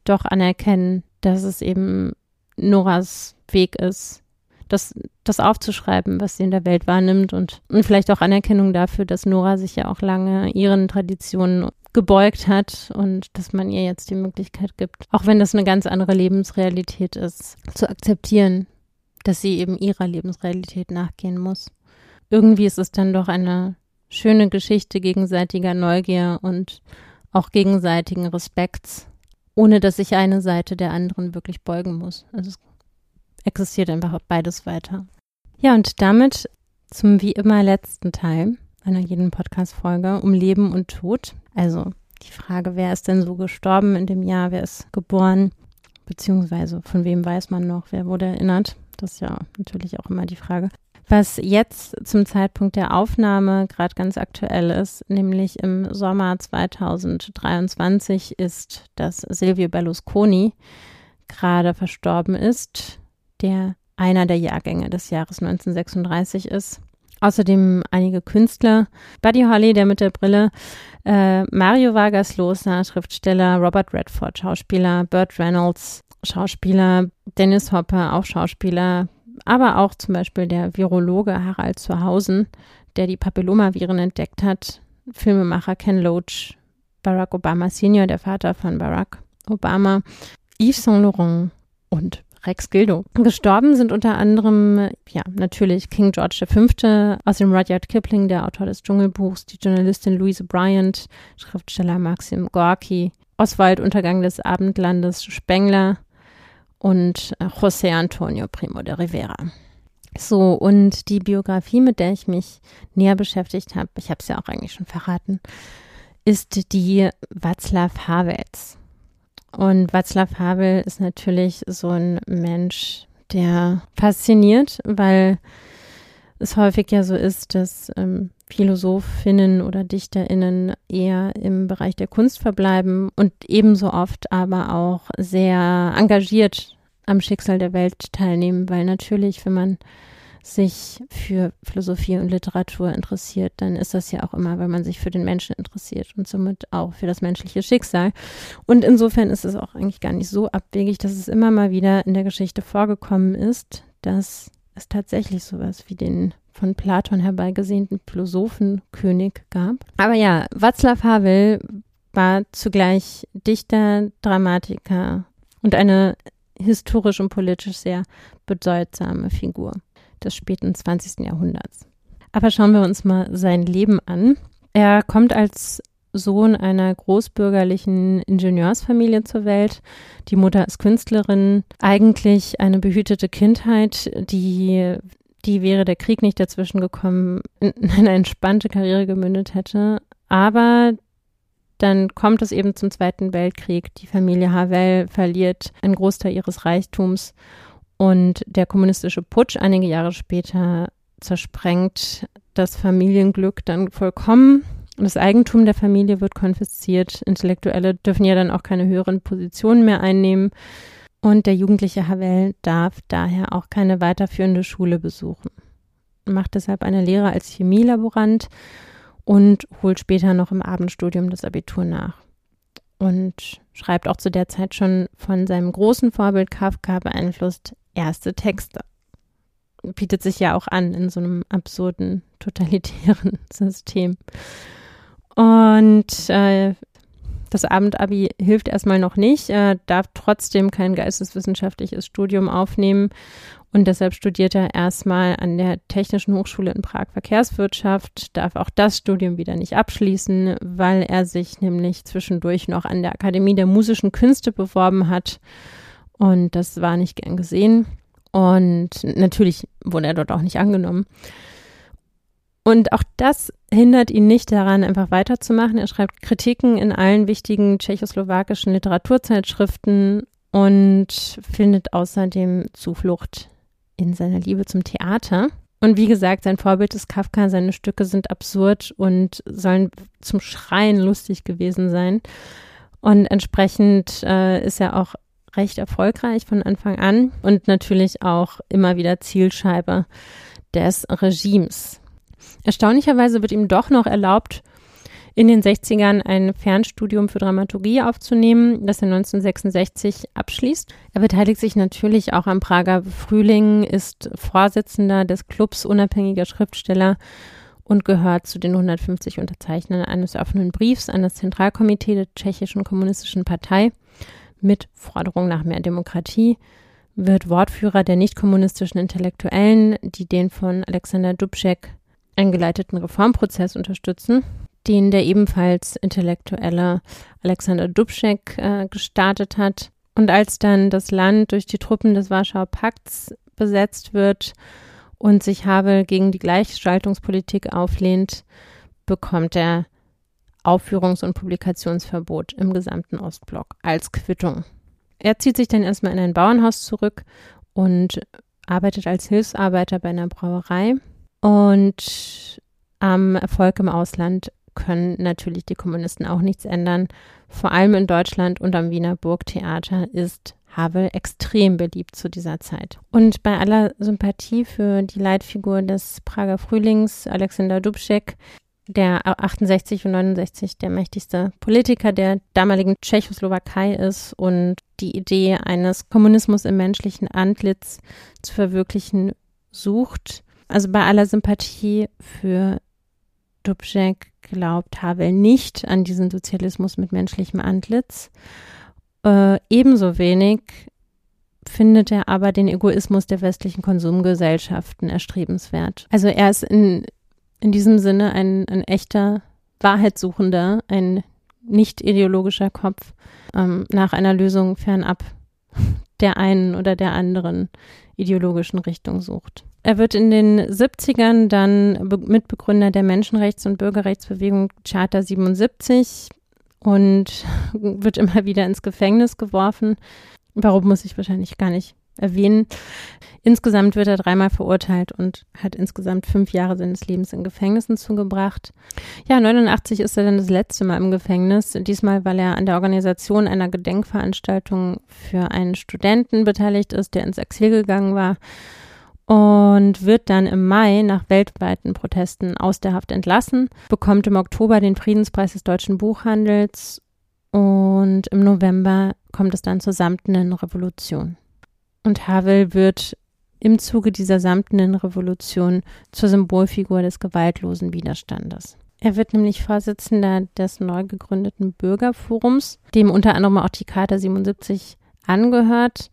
doch anerkennen, dass es eben Noras Weg ist, das, das aufzuschreiben, was sie in der Welt wahrnimmt und, und vielleicht auch Anerkennung dafür, dass Nora sich ja auch lange ihren Traditionen gebeugt hat und dass man ihr jetzt die Möglichkeit gibt, auch wenn das eine ganz andere Lebensrealität ist, zu akzeptieren, dass sie eben ihrer Lebensrealität nachgehen muss. Irgendwie ist es dann doch eine schöne Geschichte gegenseitiger Neugier und auch gegenseitigen Respekts, ohne dass sich eine Seite der anderen wirklich beugen muss. Also es existiert einfach beides weiter. Ja, und damit zum wie immer letzten Teil einer jeden Podcast-Folge um Leben und Tod. Also die Frage, wer ist denn so gestorben in dem Jahr, wer ist geboren, beziehungsweise von wem weiß man noch, wer wurde erinnert. Das ist ja natürlich auch immer die Frage. Was jetzt zum Zeitpunkt der Aufnahme gerade ganz aktuell ist, nämlich im Sommer 2023, ist, dass Silvio Berlusconi gerade verstorben ist, der einer der Jahrgänge des Jahres 1936 ist. Außerdem einige Künstler. Buddy Holly, der mit der Brille, äh, Mario Vargas Llosa, Schriftsteller, Robert Redford, Schauspieler, Burt Reynolds, Schauspieler, Dennis Hopper, auch Schauspieler, aber auch zum Beispiel der Virologe Harald Zuhausen, der die Papillomaviren entdeckt hat, Filmemacher Ken Loach, Barack Obama Senior, der Vater von Barack Obama, Yves Saint Laurent und Rex Gildo. Gestorben sind unter anderem, ja, natürlich King George V., aus dem Rudyard Kipling, der Autor des Dschungelbuchs, die Journalistin Louise Bryant, Schriftsteller Maxim Gorki, Oswald Untergang des Abendlandes Spengler, und äh, José Antonio Primo de Rivera. So, und die Biografie, mit der ich mich näher beschäftigt habe, ich habe es ja auch eigentlich schon verraten, ist die Václav Havels. Und Václav Havel ist natürlich so ein Mensch, der fasziniert, weil es häufig ja so ist, dass ähm, Philosophinnen oder Dichterinnen eher im Bereich der Kunst verbleiben und ebenso oft aber auch sehr engagiert am Schicksal der Welt teilnehmen, weil natürlich, wenn man sich für Philosophie und Literatur interessiert, dann ist das ja auch immer, weil man sich für den Menschen interessiert und somit auch für das menschliche Schicksal. Und insofern ist es auch eigentlich gar nicht so abwegig, dass es immer mal wieder in der Geschichte vorgekommen ist, dass es tatsächlich sowas wie den von Platon herbeigesehnten Philosophenkönig gab. Aber ja, Václav Havel war zugleich Dichter, Dramatiker und eine historisch und politisch sehr bedeutsame Figur des späten 20. Jahrhunderts. Aber schauen wir uns mal sein Leben an. Er kommt als Sohn einer großbürgerlichen Ingenieursfamilie zur Welt. Die Mutter ist Künstlerin. Eigentlich eine behütete Kindheit, die die wäre der Krieg nicht dazwischen gekommen, (laughs) in eine entspannte Karriere gemündet hätte. Aber dann kommt es eben zum Zweiten Weltkrieg. Die Familie Havel verliert einen Großteil ihres Reichtums und der kommunistische Putsch einige Jahre später zersprengt das Familienglück dann vollkommen. Das Eigentum der Familie wird konfisziert. Intellektuelle dürfen ja dann auch keine höheren Positionen mehr einnehmen. Und der jugendliche Havel darf daher auch keine weiterführende Schule besuchen. Macht deshalb eine Lehre als Chemielaborant und holt später noch im Abendstudium das Abitur nach. Und schreibt auch zu der Zeit schon von seinem großen Vorbild Kafka beeinflusst erste Texte. Bietet sich ja auch an in so einem absurden, totalitären (laughs) System. Und äh, Das Abendabi hilft erstmal noch nicht. Er darf trotzdem kein geisteswissenschaftliches Studium aufnehmen und deshalb studiert er erstmal an der Technischen Hochschule in Prag Verkehrswirtschaft, darf auch das Studium wieder nicht abschließen, weil er sich nämlich zwischendurch noch an der Akademie der musischen Künste beworben hat. Und das war nicht gern gesehen. Und natürlich wurde er dort auch nicht angenommen. Und auch das hindert ihn nicht daran, einfach weiterzumachen. Er schreibt Kritiken in allen wichtigen tschechoslowakischen Literaturzeitschriften und findet außerdem Zuflucht in seiner Liebe zum Theater. Und wie gesagt, sein Vorbild ist Kafka. Seine Stücke sind absurd und sollen zum Schreien lustig gewesen sein. Und entsprechend äh, ist er auch recht erfolgreich von Anfang an und natürlich auch immer wieder Zielscheibe des Regimes. Erstaunlicherweise wird ihm doch noch erlaubt, in den 60ern ein Fernstudium für Dramaturgie aufzunehmen, das er 1966 abschließt. Er beteiligt sich natürlich auch am Prager Frühling, ist Vorsitzender des Clubs unabhängiger Schriftsteller und gehört zu den 150 Unterzeichnern eines offenen Briefs an das Zentralkomitee der Tschechischen Kommunistischen Partei mit Forderung nach mehr Demokratie, wird Wortführer der nicht-kommunistischen Intellektuellen, die den von Alexander Dubček eingeleiteten Reformprozess unterstützen den der ebenfalls intellektuelle Alexander Dubček äh, gestartet hat. Und als dann das Land durch die Truppen des Warschauer Pakts besetzt wird und sich Havel gegen die Gleichschaltungspolitik auflehnt, bekommt er Aufführungs- und Publikationsverbot im gesamten Ostblock als Quittung. Er zieht sich dann erstmal in ein Bauernhaus zurück und arbeitet als Hilfsarbeiter bei einer Brauerei. Und am Erfolg im Ausland können natürlich die Kommunisten auch nichts ändern. Vor allem in Deutschland und am Wiener Burgtheater ist Havel extrem beliebt zu dieser Zeit. Und bei aller Sympathie für die Leitfigur des Prager Frühlings, Alexander Dubček, der 68 und 69 der mächtigste Politiker der damaligen Tschechoslowakei ist und die Idee eines Kommunismus im menschlichen Antlitz zu verwirklichen sucht. Also bei aller Sympathie für Dubček glaubt Havel nicht an diesen Sozialismus mit menschlichem Antlitz. Äh, ebenso wenig findet er aber den Egoismus der westlichen Konsumgesellschaften erstrebenswert. Also er ist in, in diesem Sinne ein, ein echter Wahrheitssuchender, ein nicht ideologischer Kopf ähm, nach einer Lösung fernab der einen oder der anderen ideologischen Richtung sucht. Er wird in den 70ern dann Mitbegründer der Menschenrechts- und Bürgerrechtsbewegung Charta 77 und (laughs) wird immer wieder ins Gefängnis geworfen. Warum muss ich wahrscheinlich gar nicht erwähnen. Insgesamt wird er dreimal verurteilt und hat insgesamt fünf Jahre seines Lebens in Gefängnissen zugebracht. Ja, 89 ist er dann das letzte Mal im Gefängnis. Diesmal, weil er an der Organisation einer Gedenkveranstaltung für einen Studenten beteiligt ist, der ins Exil gegangen war und wird dann im Mai nach weltweiten Protesten aus der Haft entlassen, bekommt im Oktober den Friedenspreis des deutschen Buchhandels und im November kommt es dann zur samtenen Revolution. Und Havel wird im Zuge dieser samtenen Revolution zur Symbolfigur des gewaltlosen Widerstandes. Er wird nämlich Vorsitzender des neu gegründeten Bürgerforums, dem unter anderem auch die Charta 77 angehört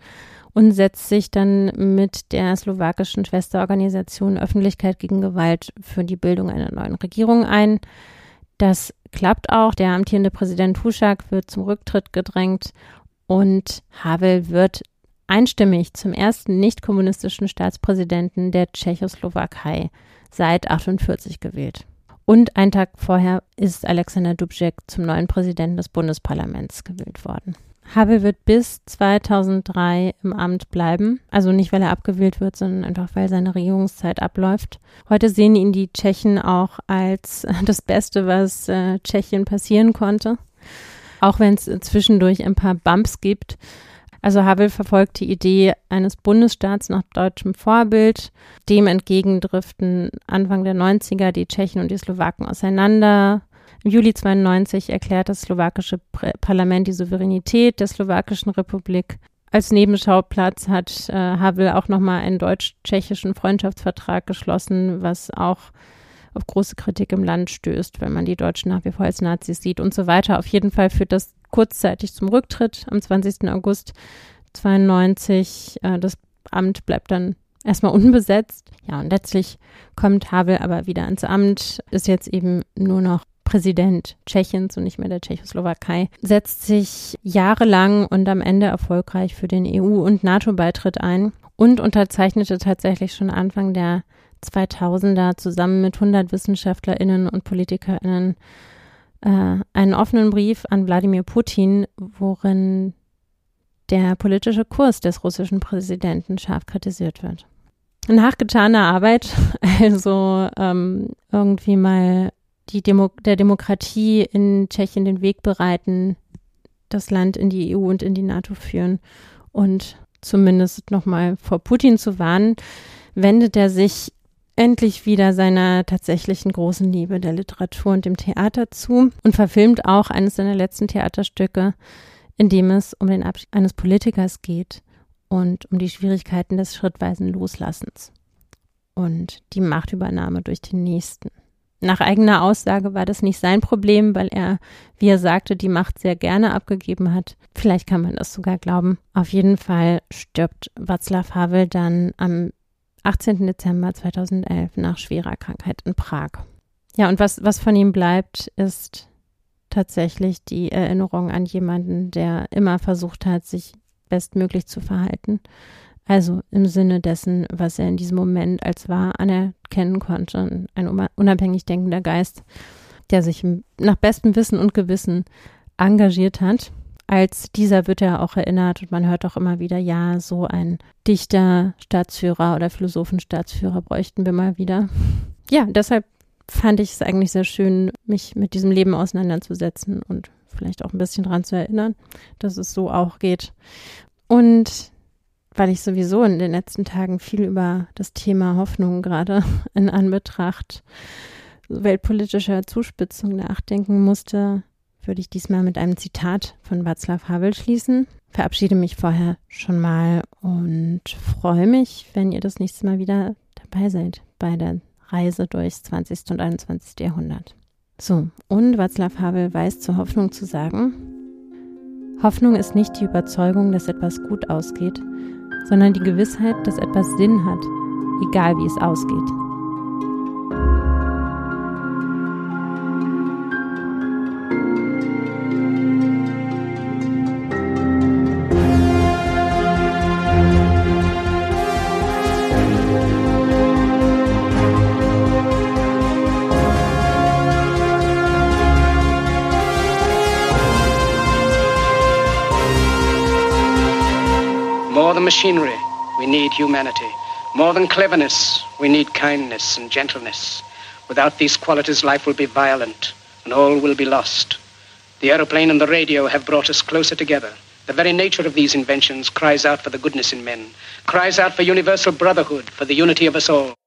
und setzt sich dann mit der slowakischen Schwesterorganisation Öffentlichkeit gegen Gewalt für die Bildung einer neuen Regierung ein. Das klappt auch. Der amtierende Präsident Huschak wird zum Rücktritt gedrängt und Havel wird einstimmig zum ersten nicht-kommunistischen Staatspräsidenten der Tschechoslowakei seit 48 gewählt. Und einen Tag vorher ist Alexander Dubček zum neuen Präsidenten des Bundesparlaments gewählt worden. Havel wird bis 2003 im Amt bleiben. Also nicht, weil er abgewählt wird, sondern einfach, weil seine Regierungszeit abläuft. Heute sehen ihn die Tschechen auch als (laughs) das Beste, was äh, Tschechien passieren konnte. Auch wenn es zwischendurch ein paar Bumps gibt. Also Havel verfolgt die Idee eines Bundesstaats nach deutschem Vorbild. Dem entgegen driften Anfang der 90er die Tschechen und die Slowaken auseinander. Im Juli 92 erklärt das slowakische Parlament die Souveränität der slowakischen Republik. Als Nebenschauplatz hat äh, Havel auch nochmal einen deutsch-tschechischen Freundschaftsvertrag geschlossen, was auch auf große Kritik im Land stößt, wenn man die Deutschen nach wie vor als Nazis sieht und so weiter. Auf jeden Fall führt das kurzzeitig zum Rücktritt am 20. August 92. Äh, das Amt bleibt dann erstmal unbesetzt. Ja, und letztlich kommt Havel aber wieder ans Amt, ist jetzt eben nur noch Präsident Tschechiens und nicht mehr der Tschechoslowakei, setzt sich jahrelang und am Ende erfolgreich für den EU- und NATO-Beitritt ein und unterzeichnete tatsächlich schon Anfang der 2000er zusammen mit 100 WissenschaftlerInnen und PolitikerInnen äh, einen offenen Brief an Wladimir Putin, worin der politische Kurs des russischen Präsidenten scharf kritisiert wird. Nach getaner Arbeit, (laughs) also ähm, irgendwie mal die Demo der Demokratie in Tschechien den Weg bereiten, das Land in die EU und in die NATO führen und zumindest nochmal vor Putin zu warnen, wendet er sich endlich wieder seiner tatsächlichen großen Liebe der Literatur und dem Theater zu und verfilmt auch eines seiner letzten Theaterstücke, in dem es um den Abschied eines Politikers geht und um die Schwierigkeiten des schrittweisen Loslassens und die Machtübernahme durch den Nächsten. Nach eigener Aussage war das nicht sein Problem, weil er, wie er sagte, die Macht sehr gerne abgegeben hat. Vielleicht kann man das sogar glauben. Auf jeden Fall stirbt Václav Havel dann am 18. Dezember 2011 nach schwerer Krankheit in Prag. Ja, und was, was von ihm bleibt, ist tatsächlich die Erinnerung an jemanden, der immer versucht hat, sich bestmöglich zu verhalten also im Sinne dessen, was er in diesem Moment als wahr anerkennen konnte. Ein unabhängig denkender Geist, der sich nach bestem Wissen und Gewissen engagiert hat. Als dieser wird er auch erinnert und man hört auch immer wieder, ja, so ein Dichter, Staatsführer oder Philosophen-Staatsführer bräuchten wir mal wieder. Ja, deshalb fand ich es eigentlich sehr schön, mich mit diesem Leben auseinanderzusetzen und vielleicht auch ein bisschen daran zu erinnern, dass es so auch geht. Und weil ich sowieso in den letzten Tagen viel über das Thema Hoffnung gerade (laughs) in Anbetracht weltpolitischer Zuspitzung nachdenken musste, würde ich diesmal mit einem Zitat von Václav Havel schließen. Verabschiede mich vorher schon mal und freue mich, wenn ihr das nächste Mal wieder dabei seid bei der Reise durchs 20. und 21. Jahrhundert. So, und Václav Havel weiß zur Hoffnung zu sagen, Hoffnung ist nicht die Überzeugung, dass etwas gut ausgeht, sondern die Gewissheit, dass etwas Sinn hat, egal wie es ausgeht. More than machinery, we need humanity. More than cleverness, we need kindness and gentleness. Without these qualities, life will be violent and all will be lost. The aeroplane and the radio have brought us closer together. The very nature of these inventions cries out for the goodness in men, cries out for universal brotherhood, for the unity of us all.